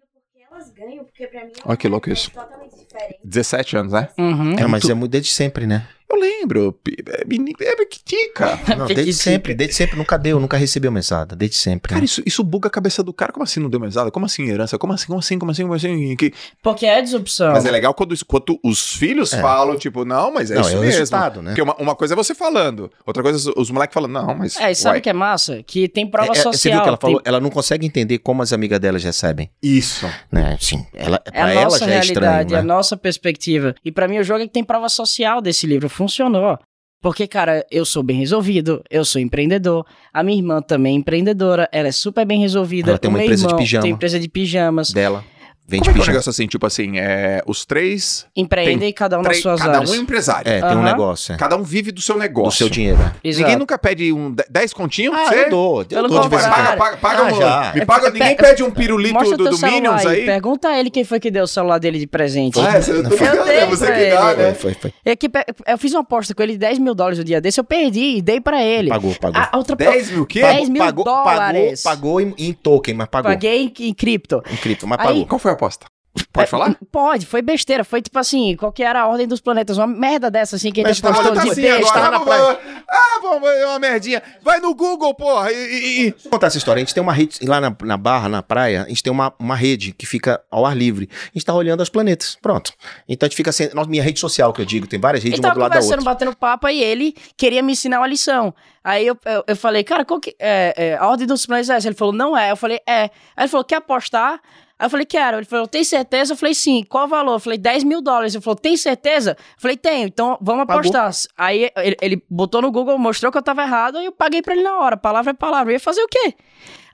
pou- Porque elas ganham, porque pra mim Olha que é louco isso. totalmente diferente. 17 anos, né? Uhum. É, mas é muito desde sempre, né? Eu lembro. É, meni- é pequitica. Não, desde sempre, desde sempre. Nunca deu, nunca recebeu mesada. Desde sempre. Cara, né? isso, isso buga a cabeça do cara. Como assim não deu mesada? Como assim herança? Como assim? Como assim? Como assim? Como assim? Que- Porque é desopção. Mas é legal quando, quando os filhos É. falam, tipo, não, mas é Não, isso é o mesmo. resultado, né? Porque uma, uma coisa é você falando, outra coisa é os, moleques falando, não, mas. É, e sabe uai, o que é massa? Que tem prova É, é, social. você viu que ela tem- falou? Ela não consegue entender como as amigas delas recebem. Isso. Né? Sim, ela, É pra a ela nossa já é realidade, estranho, é a né? nossa perspectiva. E pra mim o jogo é que tem prova social desse livro. Funcionou. Porque, cara, eu sou bem resolvido, eu sou empreendedor, a minha irmã também é empreendedora, ela é super bem resolvida. Ela tem uma empresa de pijama. Tem empresa de pijamas. Dela. Vende Como é que é um negócio assim, tipo assim, é, os três, Empreendem cada um nas suas cada áreas. um é empresário. É, tem um Aham. negócio. É. Cada um vive do seu Do negócio. seu dinheiro. é. Exato. Ninguém nunca pede um 10 continhos pra Ah, você? eu dou. Eu Pelo dou de vez em contrário. quando. Paga, paga, paga Ah, um- já. Me paga, ninguém Pe- pede um pirulito Mostra do, teu do celular Minions aí. Pergunta a ele quem foi que deu o celular dele de presente. Ah, eu tô Eu ligado, dei é você pra que dá, ele. né? Foi, foi, foi. É que pe- eu fiz uma aposta com ele de 10 mil dólares o dia desse, eu perdi e dei pra ele. Pagou, pagou. A, a outra 10 mil o quê? 10 mil dólares. Pagou, pagou em, em token, mas pagou. Paguei em, em cripto. Em cripto, mas Aí- pagou. Qual foi a aposta? Pode É, falar? Pode, foi besteira. Foi tipo assim, qual que era a ordem dos planetas? Uma merda dessa, assim, que a gente postou tá de assim besta. agora, na vamos, praia. ah, vamos, é uma merdinha. Vai no Google, porra. E, e- e- Vou contar essa história. A gente tem uma rede lá na, na barra, na praia, a gente tem uma, uma rede que fica ao ar livre. A gente tá olhando os planetas. Pronto. Então a gente fica sem. Nossa, minha rede social que eu digo, tem várias redes Ele uma do lado da conversando, outra. batendo papo, aí ele queria me ensinar uma lição. Aí eu, eu, eu falei, cara, qual que é, é, a ordem dos planetas é essa? Ele falou, não é. Eu falei, é. Aí ele falou, quer apostar? Aí eu falei, quero. Ele falou, tem certeza? Eu falei, sim. Qual o valor? Eu falei, 10 mil dólares. Ele falou, tem certeza? Eu falei, tenho. Então vamos Pagou. apostar. Aí ele, ele botou no Google, mostrou que eu tava errado, aí eu paguei pra ele na hora. Palavra é palavra. Eu ia fazer o quê?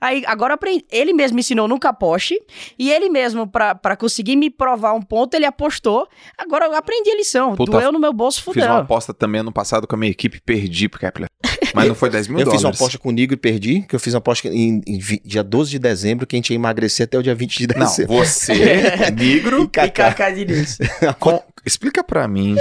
Aí agora eu aprendi. Ele mesmo me ensinou nunca aposte. E ele mesmo, pra, pra conseguir me provar um ponto, ele apostou. Agora eu aprendi a lição. Puta, Doeu no meu bolso, Fiz uma fudeu. aposta também ano passado com a minha equipe, perdi pro Kepler. Mas não foi 10 mil Eu dólares. fiz uma aposta com o Nigro e perdi, que eu fiz uma aposta em, em dia 12 de dezembro, que a gente ia emagrecer até o dia 20 de Não, dezembro. você, negro, E Kaká. Diniz. com- explica pra mim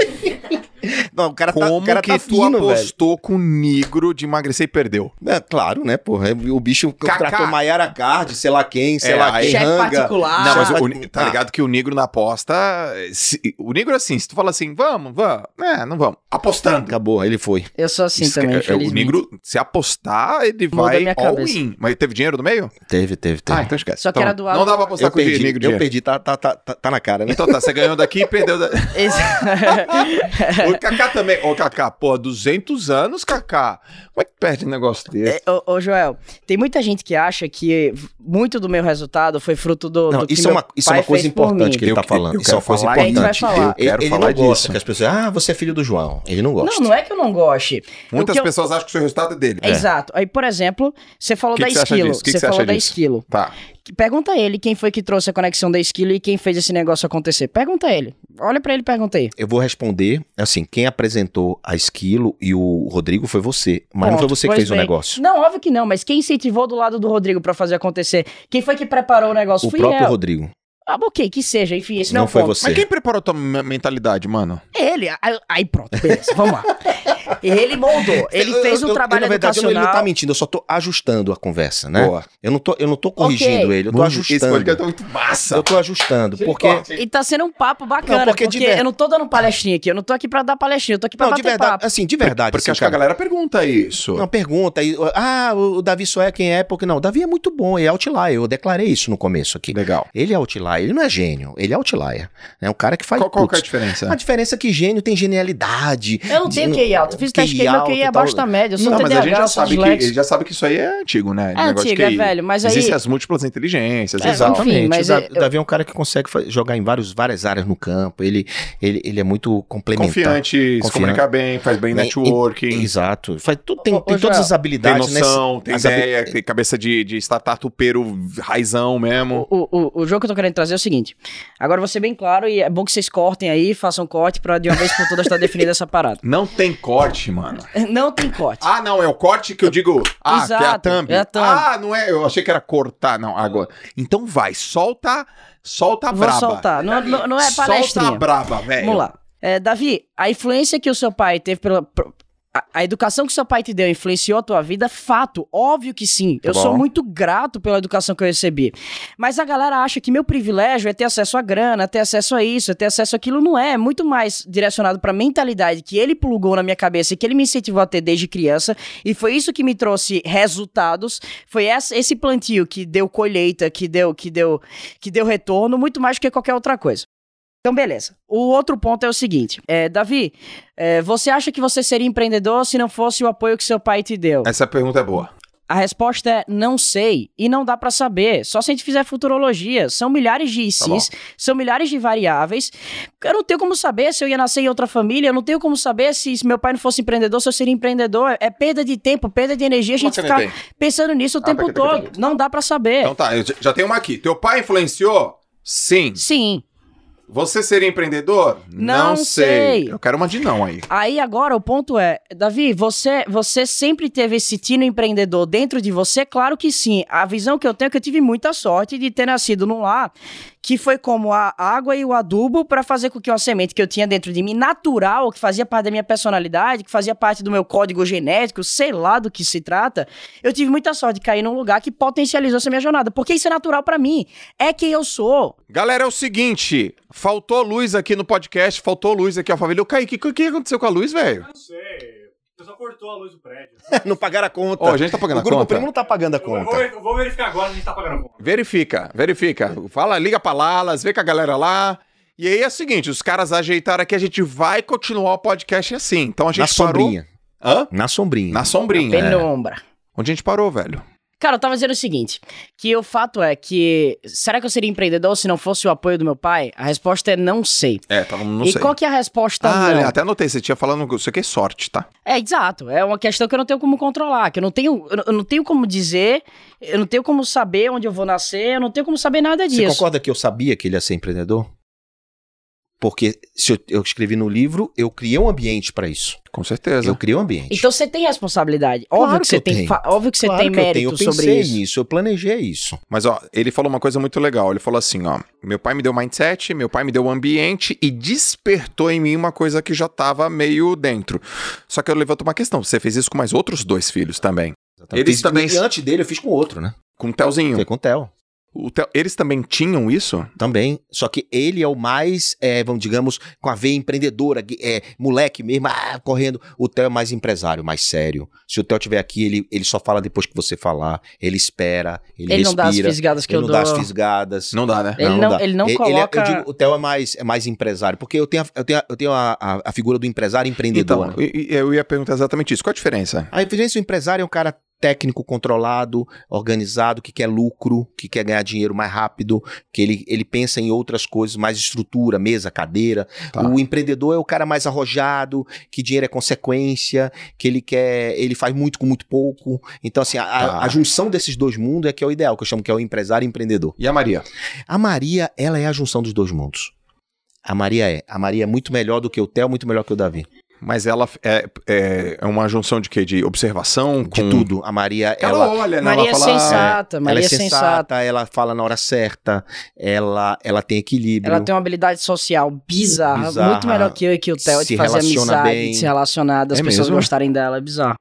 Não, o cara tá, como o cara que tá tu fino, velho. apostou com o negro de emagrecer e perdeu. É, claro, né, porra? O bicho Kaká. contratou Maiara Card, sei lá quem, sei É, lá quem, Chefe ranga. particular. Não, mas o, mas- tá ligado que o negro na aposta. se- o negro assim, se tu fala assim, vamos, vamos. É, não vamos. Apostando. Acabou, ele foi. Eu sou assim Isso que- também, é, o negro, se apostar, ele Muda vai all in. Mas teve dinheiro no meio? Teve, teve, teve. Ah, então esquece. Só que Então, era doado. Não dá pra apostar eu com o perdi, negro eu dinheiro. perdi, tá, tá, tá, tá, tá na cara, né? Então tá, você ganhou daqui e perdeu. Da... O Kaká também. Ô, Kaká, pô, 200 anos, Kaká. Como é que perde um negócio desse? É, ô, ô, Joel, tem muita gente que acha que muito do meu resultado foi fruto do, Não, do que isso é meu uma, isso é uma coisa importante que ele Eu tá falando. eu Isso é uma coisa importante. Eu quero ele falar não gosta disso. que as pessoas, ah, você é filho do João. Ele não gosta. Não, não é que eu não goste. Muitas eu- pessoas acham que o seu resultado é dele. Exato. Aí, por exemplo, você falou Que da que você acha esquilo. disso? Que que Você você falou acha da disso? esquilo. Tá. Pergunta a ele quem foi que trouxe a conexão da esquilo e quem fez esse negócio acontecer. Pergunta a ele. Olha pra ele e pergunta aí. Eu vou responder, assim, quem apresentou a Esquilo e o Rodrigo foi você. Mas não foi você que fez o bem. negócio. Não, óbvio que não, mas quem incentivou do lado do Rodrigo pra fazer acontecer? Quem foi que preparou o negócio? O Fui próprio eu. Rodrigo. Ah, ok, que seja, enfim, esse não, Não é o foi ponto. você. Mas quem preparou a tua me- mentalidade, mano? Ele, aí, aí pronto, beleza, vamos lá. Ele moldou, ele Eu- fez eu- um eu- trabalho na verdade, ele não educacional. tá mentindo, eu só tô ajustando a conversa, né? Boa. Eu não tô, eu não tô corrigindo Ok. ele, eu tô Esse ajustando. podcast tá muito massa. Eu tô ajustando, porque... E tá sendo um papo bacana, Não, porque porque, de ver- eu não tô dando palestrinha aqui, eu não tô aqui pra dar palestrinha, eu tô aqui pra Não, de bater verdade, papo. assim, de verdade. Porque assim, acho que a galera pergunta isso. Não, pergunta aí. Ah, o Davi só é quem é, porque não. O Davi é muito bom, ele é outlier. Eu declarei isso no começo aqui. Legal. Ele é outlier, ele não é gênio, ele é outlier. É um cara que faz. Qual, qual que é a diferença? a diferença é que gênio tem genialidade. Eu não tenho de- QI alto, fiz teste QI, meu QI é abaixo da média. Eu sou Não, mas a gente TDAH, já eu sabe, que, ele já sabe que isso aí é antigo, né? É antigo, é velho, mas aí- Existem as múltiplas inteligências, É, exato. enfim, mas o Da- o Davi é um cara que consegue jogar em vários, várias áreas no campo. Ele, ele, ele é muito complementar. Confiante, se Confiante. comunica bem, faz bem Né? networking. Exato. Faz, tudo, tem, Ô, ô, tem todas Joel, as Tem habilidades. noção, tem as habi- ideia, tem cabeça de, de startup raizão mesmo. O, o, o jogo que eu tô querendo trazer é o seguinte. Agora vou ser bem claro e é bom que vocês cortem aí, façam corte pra de uma vez por todas estar definida essa parada. Não tem corte, mano. Não tem corte. Ah, não, é o corte que eu digo. Ah, que é a Exato, thumb. é a thumb. Ah, não é. Eu achei que era cortar. Não, agora. Então vai, solta, solta a Vou braba. soltar. Não, não, não é Solta palestrinha. a braba, velho. Vamos lá. É, Davi, a influência que o seu pai teve pela. A, a educação que seu pai te deu influenciou a tua vida? Fato, óbvio que sim. Tá eu bom. sou muito grato pela educação que eu recebi. Mas a galera acha que meu privilégio é ter acesso à grana, é ter acesso a isso, é ter acesso àquilo. Não é. É muito mais direcionado pra mentalidade que ele plugou na minha cabeça e que ele me incentivou a ter desde criança. E foi isso que me trouxe resultados. Foi essa- esse plantio que deu colheita, que deu, que deu, que deu retorno, muito mais do que qualquer outra coisa. Então, beleza. O outro ponto é o seguinte: é, Davi, é, você acha que você seria empreendedor se não fosse o apoio que seu pai te deu? Essa pergunta é boa. A resposta é não sei e não dá pra saber. Só se a gente fizer futurologia. São milhares de Tá. ICs, são milhares de variáveis. Eu não tenho como saber se eu ia nascer em outra família, eu não tenho como saber se, se meu pai não fosse empreendedor, se eu seria empreendedor. É perda de tempo, perda de energia a gente ficar caneta pensando nisso o Ah, tempo todo. Não dá pra saber. Então tá, eu já- já tenho uma aqui. Teu pai influenciou? Sim. Sim. Você seria empreendedor? Não sei. Eu quero uma de não aí. Aí agora o ponto é, Davi, você você sempre teve esse tino empreendedor dentro de você? Claro que sim. A visão que eu tenho é que eu tive muita sorte de ter nascido num lar que foi como a água e o adubo para fazer com que uma semente que eu tinha dentro de mim natural, que fazia parte da minha personalidade, que fazia parte do meu código genético, sei lá do que se trata, eu tive muita sorte de cair num lugar que potencializou essa minha jornada, porque isso é natural para mim. É quem eu sou. Galera, é o seguinte. Faltou luz aqui no podcast, faltou luz aqui, a família. O Kaique, o que, o que aconteceu com a luz, velho? Não sei. O pessoal cortou a luz do prédio. não pagaram a conta. Ó, a gente tá pagando o a grupo conta. primo não tá pagando a Eu vou, conta. eu vou verificar agora se a gente tá pagando a conta. Verifica, verifica. Fala, liga pra Lalas, vê com a galera lá. E aí é o seguinte, os caras ajeitaram aqui, a gente vai continuar o podcast assim. Então a gente Na parou... sombrinha. Hã? Na sombrinha. Na sombrinha. é. Penumbra. Onde a gente parou, velho? Cara, eu tava dizendo o seguinte, que o fato é que, será que eu seria empreendedor se não fosse o apoio do meu pai? A resposta é não sei. É, tava, não e sei. qual que é a resposta Ah, não? até anotei, você tinha falando, isso aqui é sorte, tá? É, exato, é uma questão que eu não tenho como controlar, que eu não tenho, eu não- tenho como dizer, eu não tenho como saber onde eu vou nascer, eu não tenho como saber nada Você disso. concorda que eu sabia que ele ia ser empreendedor? Porque se eu, eu escrevi no livro, eu criei um ambiente pra isso. Com certeza. Eu criei um ambiente. Então você tem responsabilidade. Claro Óbvio que, que você tem, óbvio que você Claro tem que eu tenho, mérito eu sobre pensei isso. nisso, eu planejei isso. Mas, ó, ele falou uma coisa muito legal. Ele falou assim, ó, meu pai me deu mindset, meu pai me deu ambiente e despertou em mim uma coisa que já tava meio dentro. Só que eu levanto uma questão, você fez isso com mais outros dois filhos também. Eles Fiz- também- E antes dele eu fiz com outro, né? Com o Telzinho. Foi com o Theo. O Theo- Eles também tinham isso? Também. Só que ele é o mais, é, vamos digamos, com a veia empreendedora, é, moleque mesmo, ah, correndo. O Theo é mais empresário, mais sério. Se o Theo estiver aqui, ele, ele só fala depois que você falar. Ele espera, ele, Ele não respira. dá as fisgadas que ele eu não dou. dá as fisgadas. Não dá, né? Ele não- dá. ele não é- coloca- eu digo, o Theo é mais, é mais empresário, porque eu tenho, a, eu tenho, a- eu tenho a, a- a figura do empresário empreendedor. Então, né? e- e eu ia perguntar exatamente isso. Qual a diferença? A evidência do empresário é um cara técnico, controlado, organizado, que quer lucro, que quer ganhar dinheiro mais rápido, que ele, ele pensa em outras coisas, mais estrutura, mesa, cadeira. Tá. O empreendedor é o cara mais arrojado, que dinheiro é consequência, que ele quer, ele faz muito com muito pouco. Então, assim, a, a- Tá. a junção desses dois mundos é que é o ideal, que eu chamo que é o empresário e empreendedor. E a Maria? A Maria, ela é a junção dos dois mundos. A Maria é. A Maria é muito melhor do que o Theo, muito melhor que o Davi. Mas ela é, é, é uma junção de quê? De observação? De com... tudo. A Maria, Ela, ela, olha, né? Maria ela é fala, sensata, Maria ela é é sensata. sensata, ela fala na hora certa, ela, ela tem equilíbrio. Ela tem uma habilidade social bizarra, Bizarra. muito melhor que eu e que o Theo, de fazer amizade, bem. de se relacionar, das É pessoas mesmo? gostarem dela, é bizarro.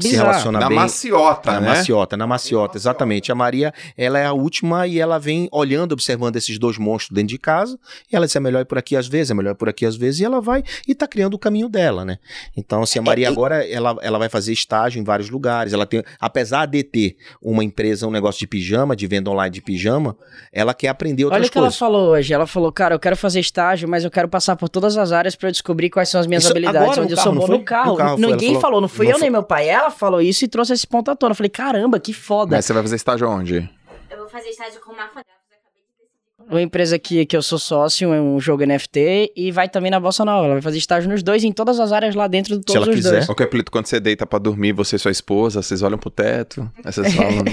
Se relaciona Na bem. maciota, na né? maciota, na maciota, exatamente. A Maria, ela é a última e ela vem olhando, observando esses dois monstros dentro de casa. E ela diz: é melhor ir por aqui às vezes, é melhor ir por aqui às vezes. E ela vai e tá criando o caminho dela, né? Então, assim, a Maria agora, ela, ela vai fazer estágio em vários lugares. Ela tem, apesar de ter uma empresa, um negócio de pijama, de venda online de pijama, ela quer aprender outras Olha o que ela coisas. falou hoje. Ela falou, cara, eu quero fazer estágio, mas eu quero passar por todas as áreas pra eu descobrir quais são as minhas Isso habilidades, agora, onde eu sou carro, bom. não foi? No carro, No carro ela ninguém falou. falou, não fui Não eu foi- nem meu pai. Ela falou isso e trouxe esse ponto à tona. Eu falei, caramba, que foda. Mas você vai fazer estágio onde? Eu vou fazer estágio com Mafagafos, acabei de decidir. Uma empresa que, que eu sou sócio, é um jogo NFT, e vai também na Bossa Nova. Ela vai fazer estágio nos dois, em todas as áreas lá dentro de Se todos ela os quiser. dois. Ô, Caplito, quando você deita pra dormir, você e sua esposa, vocês olham pro teto, vocês falam...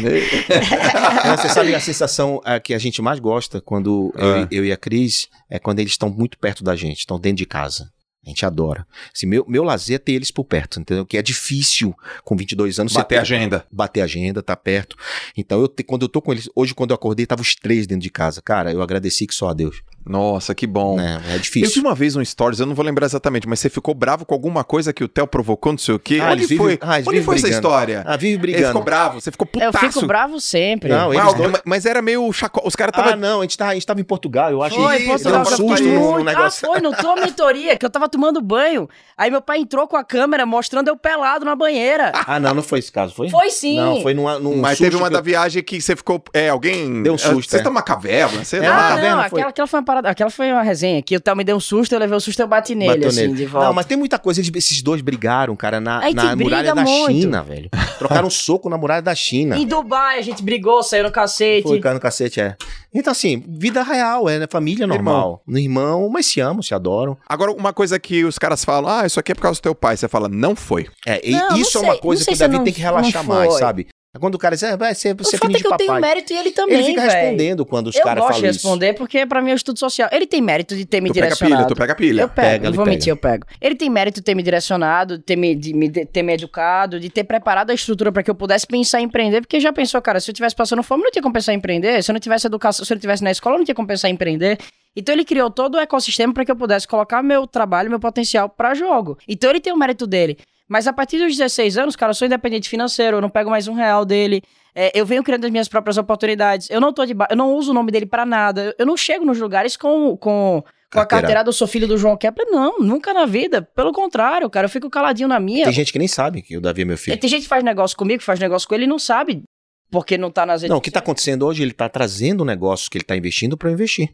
Não, você sabe a sensação ah, que a gente mais gosta quando eu, Ah. e- eu e a Cris é quando eles estão muito perto da gente, estão dentro de casa. A gente adora. Assim, meu, meu lazer é ter eles por perto, entendeu? Que é difícil com 22 anos Bater ter- agenda. bater agenda, tá perto. Então, eu te- quando eu tô com eles, hoje quando eu acordei, tava os três dentro de casa. Cara, eu agradeci que só a Deus. Nossa, que bom. Né? É Eu vi difícil. uma vez um stories, eu não vou lembrar exatamente, mas você ficou bravo com alguma coisa que o Theo provocou, não sei o quê. Ah, Onde foi? ah, Onde foi essa brigando. história? Ah, vive Ele brigando. ficou bravo, você ficou Eu putaço. fico bravo sempre. Não, Mas, dois- mas- mas era meio chacó. Os caras Ah, estavam. não, a gente, tá, a gente tava em Portugal, eu acho. Foi, que em Portugal, um eu susto no negócio. Ah, foi, não tua mentoria, que eu tava tomando banho. Aí meu pai entrou com a câmera mostrando eu pelado na banheira. Ah, não, não foi esse caso, foi? Foi sim. Não, foi numa, num mas susto teve uma que da eu- viagem que você ficou. É, alguém. Deu um susto, Vocês é. estão numa caverna, sei É, lá. uma ah, não, aquela, aquela foi uma parada, aquela foi uma resenha que o Theo me deu um susto, eu levei o susto e eu bati nele, Bateu assim, nele. de volta. Não, mas tem muita coisa. Eles- esses dois brigaram, cara, na, na muralha da muito. China, velho. Trocaram um soco na muralha da China. Em Dubai a gente brigou, saiu no cacete. Foi cara no cacete, é. Então, assim, vida real, é, né? Família normal. No irmão, mas se amam, se adoram. Agora, uma coisa que os caras falam, ah, isso aqui é por causa do teu pai. Você fala, não foi. É, e Não, não isso é sei, uma coisa não que o Davi não- tem que relaxar não mais, sabe? Quando o cara diz, é, vai ser, O você fato filho é de que eu tenho mérito e ele também, Ele fica véi. respondendo quando os Eu caras gosto de falam isso. responder porque pra mim é um estudo social. Ele tem mérito de ter me Tu pega direcionado. pilha, tu pega pilha. Eu pego, Pega, não vou pega. mentir, eu pego. Ele tem mérito de ter me direcionado, de ter me, de me, de ter me educado, de ter preparado a estrutura pra que eu pudesse pensar em empreender, porque já pensou, cara, se eu tivesse passando fome, não tinha como pensar em empreender. Se eu não tivesse educação, se eu não tivesse na escola, não tinha como pensar em empreender. Então ele criou todo o ecossistema pra que eu pudesse colocar meu trabalho, meu potencial pra jogo. Então ele tem o mérito dele. Mas a partir dos 16 anos, cara, eu sou independente financeiro, eu não pego mais um real dele. É, eu venho criando as minhas próprias oportunidades. Eu não tô de ba- eu não uso o nome dele pra nada. Eu- Eu não chego nos lugares com, com, com a Carteira. carteirada, eu sou filho do João Kepler. Não, nunca na vida. Pelo contrário, cara, eu fico caladinho na minha. Tem gente que nem sabe que o Davi é meu E filho. Tem gente que faz negócio comigo, faz negócio com ele e não sabe porque não tá nas redes Não, o que tá acontecendo hoje, ele tá trazendo negócios que ele tá investindo eu investir.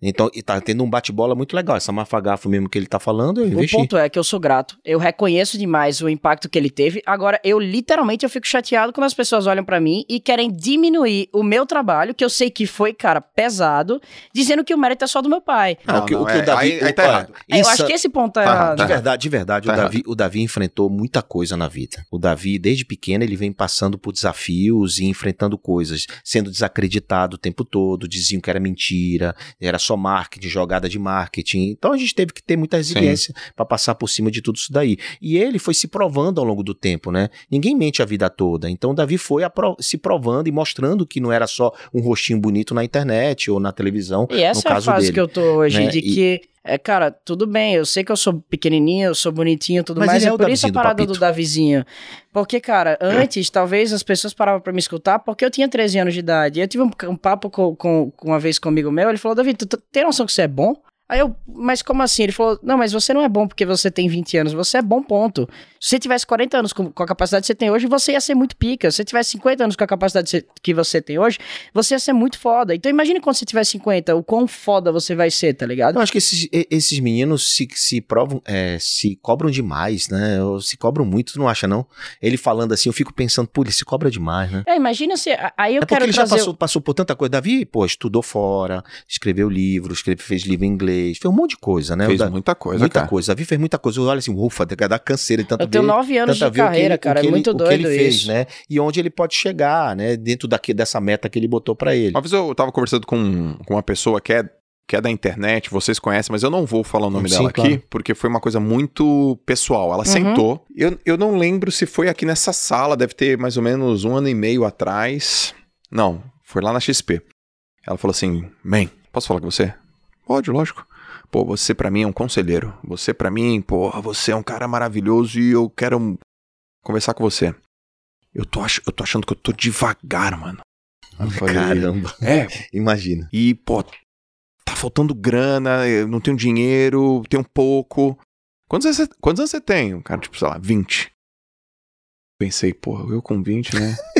Então, e tá tendo um bate-bola muito legal. Essa mafagafo mesmo que ele tá falando, eu O investi. ponto é que eu sou grato. Eu reconheço demais o impacto que ele teve. Agora, eu literalmente eu fico chateado quando as pessoas olham pra mim e querem diminuir o meu trabalho, que eu sei que foi, cara, pesado, dizendo que o mérito é só do meu pai. Não, o que, Não, o, que é, o Davi. aí- aí tá errado. É, eu insa- acho que esse ponto é Tá errado. errado, De verdade, de verdade, Tá o, Davi, o Davi enfrentou muita coisa na vida. O Davi, desde pequeno, ele vem passando por desafios e enfrentando coisas, sendo desacreditado o tempo todo, diziam que era mentira, era só marketing, jogada de marketing. Então a gente teve que ter muita resiliência para passar por cima de tudo isso daí. E ele foi se provando ao longo do tempo, né? Ninguém mente a vida toda. Então o Davi foi apro- se provando e mostrando que não era só um rostinho bonito na internet ou na televisão. E essa no é a caso fase dele, que eu tô hoje, né? de E- que, é, cara, tudo bem, eu sei que eu sou pequenininho, eu sou bonitinho e tudo Mas mais, é é por isso a do parada do Papito. Davizinho. Porque, cara, antes, talvez as pessoas paravam pra me escutar porque eu tinha 13 anos de idade. Eu tive um, um papo com, com, com uma vez com amigo meu, ele falou, Davi, tu, tu tem noção que você é bom? Aí eu, mas como assim? Ele falou, não, mas você não é bom porque você tem 20 anos, você é bom ponto. Se você tivesse 40 anos com, com a capacidade que você tem hoje, você ia ser muito pica. Se você tivesse 50 anos com a capacidade que você- tem hoje, você ia ser muito foda. Então imagine quando você tiver 50, o quão foda você vai ser, tá ligado? Eu acho que esses, esses meninos se, se provam, é, se cobram demais, né? Ou se cobram muito, tu não acha, não? Ele falando assim, eu fico pensando, pô, ele se cobra demais, né? É, imagina se. Aí eu é porque quero ele já trazer. passou, passou por tanta coisa. Davi, pô, estudou fora, escreveu livro, escreve, fez livro em inglês, fez um monte de coisa, né? Fez Da- muita coisa, muita cara. coisa. Davi fez muita coisa. Olha assim, ufa, dá canseira de tanto Eu tenho ver- nove anos de carreira, ele- cara. que É ele- muito o que doido ele fez, isso. né? E onde ele pode chegar, né? Dentro daqui, dessa meta que ele botou pra ele. Uma vez eu tava conversando com, com uma pessoa que é, que é da internet, vocês conhecem, mas eu não vou falar o nome Sim, dela claro. aqui, porque foi uma coisa muito pessoal. Ela Uhum. sentou. Eu, eu não lembro se foi aqui nessa sala, deve ter mais ou menos um ano e meio atrás. Não, foi lá na XP. Ela falou assim: Man, posso falar com você? Pode, lógico. Pô, você pra mim é um conselheiro. Você pra mim, porra, você é um cara maravilhoso e eu quero conversar com você. Eu tô, ach eu tô achando que eu tô devagar, mano. Eu falei, Caramba, É, imagina. e, pô, tá faltando grana, eu não tenho dinheiro, tenho pouco. Quantos anos, você, quantos anos você tem? Um cara, tipo, sei lá, 20. Pensei, pô, eu com 20, né?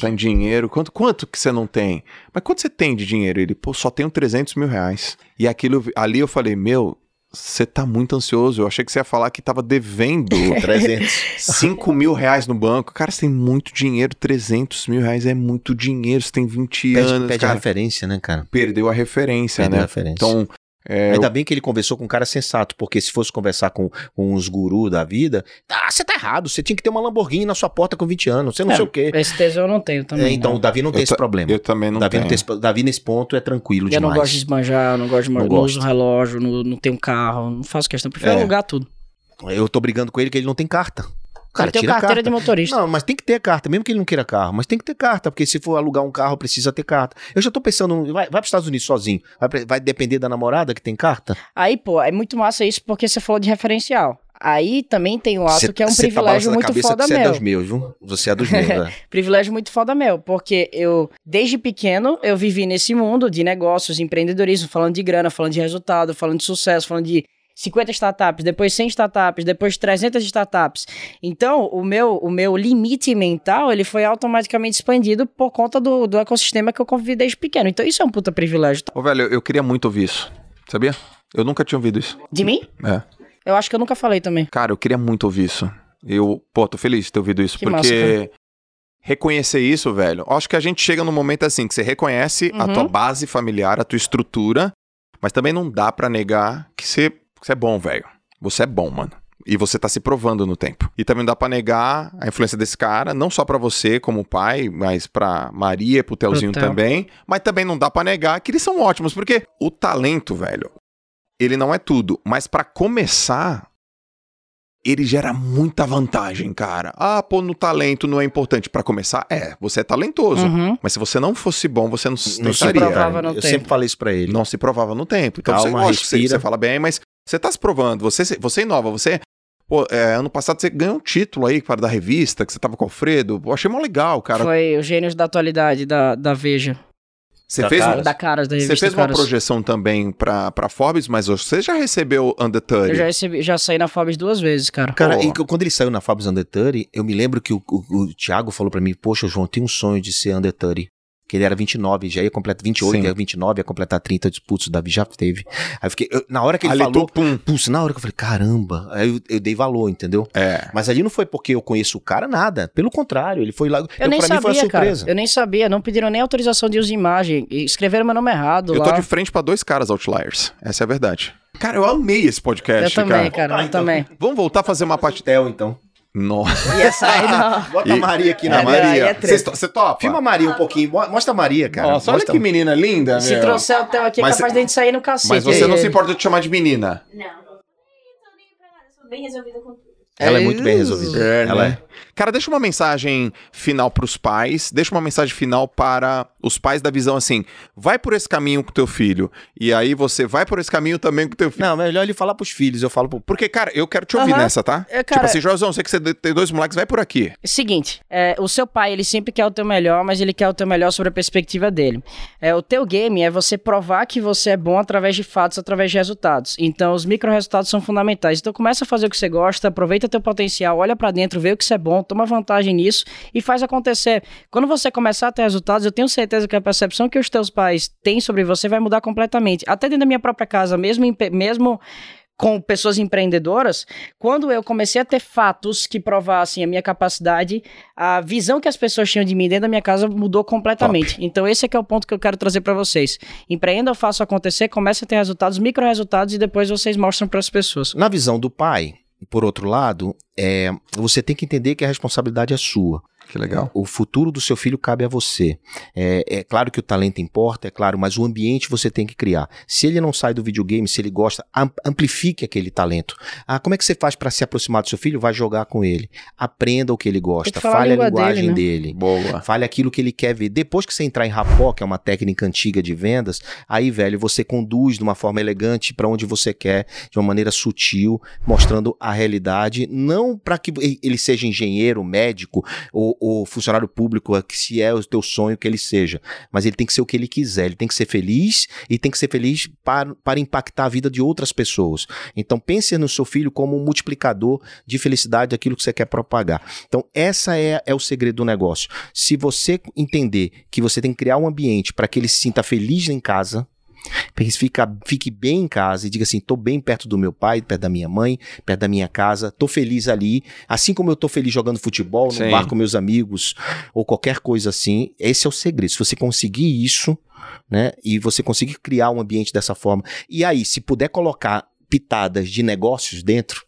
Tá em dinheiro. Quanto, quanto que você não tem? Mas quanto você tem de dinheiro? Ele, pô, só tenho 300 mil reais. E aquilo, ali eu falei, meu, você tá muito ansioso. Eu achei que você ia falar que tava devendo 300. 5 mil reais no banco. Cara, você tem muito dinheiro. 300 mil reais é muito dinheiro. Você tem 20 Pede, anos, pede a referência, né, cara? Perdeu a referência, Perdeu a né? referência. Então, é, Ainda bem que ele conversou com um cara sensato, porque se fosse conversar com, com uns gurus da vida, ah, você tá errado, você tinha que ter uma Lamborghini na sua porta com 20 anos, você não É, sei o quê. Esse tesão eu não tenho também. É, então, o não. Davi não tem Eu esse ta- problema. eu também não Davi, tenho. não tem esse- Davi, nesse ponto, é tranquilo Eu demais. não gosto de esbanjar, eu não gosto de Não não, gosto. uso relógio, não, não tenho carro, não faço questão. Prefiro É. alugar tudo. Eu tô brigando com ele que ele não tem carta. Cara, tenho tira carteira de motorista. Não, mas tem que ter carta, mesmo que ele não queira carro, mas tem que ter carta, porque se for alugar um carro, precisa ter carta. Eu já tô pensando, vai, vai pros Estados Unidos sozinho, vai, vai depender da namorada que tem carta? Aí, pô, é muito massa isso porque você falou de referencial. Aí também tem um ato Cê- que é um tá privilégio a muito cabeça foda que Você é meu. dos meus, viu? Você é dos meus, né? Privilégio muito foda meu, porque eu, desde pequeno, eu vivi nesse mundo de negócios, empreendedorismo, falando de grana, falando de resultado, falando de sucesso, falando de 50 startups, depois 100 startups, depois 300 startups. Então, o meu, o meu limite mental, ele foi automaticamente expandido por conta do, do ecossistema que eu convivi desde pequeno. Então, isso é um puta privilégio. Ô, velho, eu, queria muito ouvir isso. Sabia? Eu nunca tinha ouvido isso. De mim? É. Eu acho que eu nunca falei também. Cara, eu queria muito ouvir isso. Eu, pô, tô feliz de ter ouvido isso, Que porque massa, reconhecer isso, velho. Acho que a gente chega num momento assim que você reconhece a Uhum. tua base familiar, a tua estrutura, mas também não dá pra negar que você, que você é bom, velho. Você é bom, mano. E você tá se provando no tempo. E também não dá pra negar a influência desse cara, não só pra você como pai, mas pra Maria e pro Telzinho Pro também. Mas também não dá pra negar que eles são ótimos, porque o talento, velho, ele não é tudo. Mas pra começar, ele gera muita vantagem, cara. Ah, pô, no talento não é importante. Pra começar, é, você é talentoso. Uhum. Mas se você não fosse bom, você não, não Não se estaria. provava no Eu tempo. sempre falei isso pra ele. Não se provava no tempo. Então, Calma, você, lógico, você, você fala bem, mas você tá se provando. Você, você inova. Você. Pô, é, ano passado você ganhou um título aí, cara, da revista, que você tava com o Alfredo. Pô, achei mó legal, cara. Foi os gênios da atualidade da, da Veja. Você Da fez, Caras. Da Caras, da você revista fez uma Caras. projeção também pra, pra Forbes, mas você já recebeu Under 30. Eu já, recebi, já saí na Forbes duas vezes, cara. Cara, Pô. e que- quando ele saiu na Fabs Under 30, eu me lembro que o, o, o Thiago falou pra mim, poxa, João, eu tenho um sonho de ser Under 30. Que ele era 29, já ia completar 28, Sim. ia 29, ia completar 30, eu disse, putz, o Davi já teve. Aí eu fiquei, eu- na hora que ele Ali, falou, pum. putz, na hora que eu falei, caramba, aí eu, eu dei valor, entendeu? É. Mas ali não foi porque eu conheço o cara, nada. Pelo contrário, ele foi lá. Eu nem pra mim foi uma sabia, cara. surpresa. Eu nem sabia. Não pediram nem autorização de uso de imagem. E Escreveram meu nome errado Eu lá. tô de frente pra dois caras Outliers. Essa é a verdade. Cara, eu amei esse Eu podcast, também, cara. cara. Ah, eu então. também. Vamos voltar a fazer uma parte. Tel, então. Nossa. Ia sair, não. Bota a Maria aqui É, na Maria. é treta. Você Você topa? Filma a Maria um pouquinho. Mo- Mostra a Maria, cara. Nossa, olha Mostra- que menina linda, Se meu. trouxer o Theo aqui, é Mas capaz cê- de gente sair no cacete. Mas você não se importa de te chamar de menina. Não. Bem resolvida com tudo. Ela é muito bem resolvida. É, Ela né? Cara, deixa uma mensagem final pros pais, deixa uma mensagem final para os pais da visão assim, vai por esse caminho com teu filho, e aí você vai por esse caminho também com teu filho. Não, melhor ele falar pros filhos. Eu falo pro. Porque, cara, eu quero te ouvir Aham. nessa, tá? É, tipo cara- assim, Joelzão, sei que você tem dois moleques, vai por aqui. Seguinte, é, o seu pai, ele sempre quer o teu melhor, mas ele quer o teu melhor sobre a perspectiva dele. É, o teu game é você provar que você é bom através de fatos, através de resultados. Então, os micro-resultados são fundamentais. Então, começa a fazer o que você gosta, aproveita teu potencial, olha pra dentro, vê o que você é bom, toma vantagem nisso e faz acontecer. Quando você começar a ter resultados, eu tenho certeza que a percepção que os teus pais têm sobre você vai mudar completamente. Até dentro da minha própria casa, mesmo, em mesmo com pessoas empreendedoras, quando eu comecei a ter fatos que provassem a minha capacidade, a visão que as pessoas tinham de mim dentro da minha casa mudou completamente. Então esse é que é o ponto que eu quero trazer para vocês. Empreenda, faça acontecer, comece a ter resultados, micro resultados e depois vocês mostram para as pessoas. Na visão do pai, por outro lado, é, você tem que entender que a responsabilidade é sua. Que legal. O futuro do seu filho cabe a você. É, é claro que o talento importa, é claro, mas o ambiente você tem que criar. Se ele não sai do videogame, se ele gosta, am- amplifique aquele talento. Ah, como é que você faz para se aproximar do seu filho? Vai jogar com ele. Aprenda o que ele gosta, a fale a língua linguagem dele, dele. Boa. Fale aquilo que ele quer ver. Depois que você entrar em rapó, que é uma técnica antiga de vendas, aí, velho, você conduz de uma forma elegante para onde você quer, de uma maneira sutil, mostrando a realidade, não para que ele seja engenheiro, médico ou, ou funcionário público, que se é o teu sonho que ele seja, mas ele tem que ser o que ele quiser, ele tem que ser feliz e tem que ser feliz para, para impactar a vida de outras pessoas. Então pense no seu filho como um multiplicador de felicidade daquilo que você quer propagar. Então essa é, é o segredo do negócio. Se você entender que você tem que criar um ambiente para que ele se sinta feliz em casa, fica, fique bem em casa e diga assim: tô bem perto do meu pai, perto da minha mãe, perto da minha casa, tô feliz ali. Assim como eu tô feliz jogando futebol, no Sim. bar com meus amigos, ou qualquer coisa assim, esse é o segredo. Se você conseguir isso, né, e você conseguir criar um ambiente dessa forma, e aí, se puder colocar pitadas de negócios dentro,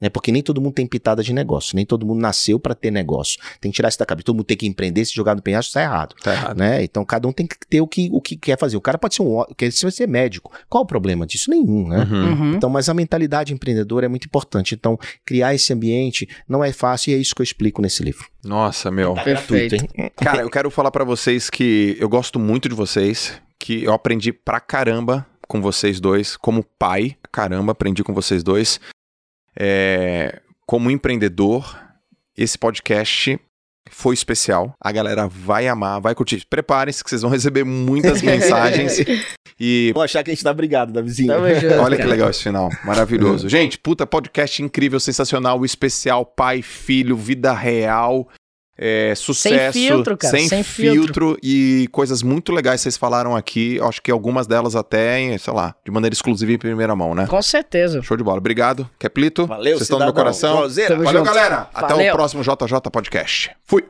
né? Porque nem todo mundo tem pitada de negócio, nem todo mundo nasceu para ter negócio. Tem que tirar isso da cabeça. Todo mundo tem que empreender, se jogar no penhasco, tá errado. Tá errado. Né? Então cada um tem que ter o que, o que quer fazer. O cara pode ser um, quer ser médico. Qual o problema disso? Nenhum, né? Uhum. Uhum. Então, mas a mentalidade empreendedora é muito importante. Então, criar esse ambiente não é fácil e é isso que eu explico nesse livro. Nossa, meu. Tá Perfeito. hein? Cara, eu quero falar pra vocês que eu gosto muito de vocês, que eu aprendi pra caramba com vocês dois, como pai, caramba, aprendi com vocês dois. É, como empreendedor, esse podcast foi especial. A galera vai amar, vai curtir. Preparem-se que vocês vão receber muitas mensagens. E Vou achar que a gente tá brigado da vizinha. Olha que legal esse final. Maravilhoso. Gente, puta, podcast incrível, sensacional, especial pai, filho, vida real. É, sucesso, filtro, cara, sem, sem filtro. e coisas muito legais vocês falaram aqui. Acho que algumas delas até, sei lá, de maneira exclusiva em primeira mão, né? Com certeza. Show de bola. Obrigado, Keplito. Valeu, Vocês estão no meu coração. Valeu, junto. galera. Até o Valeu. próximo JJ Podcast. Fui.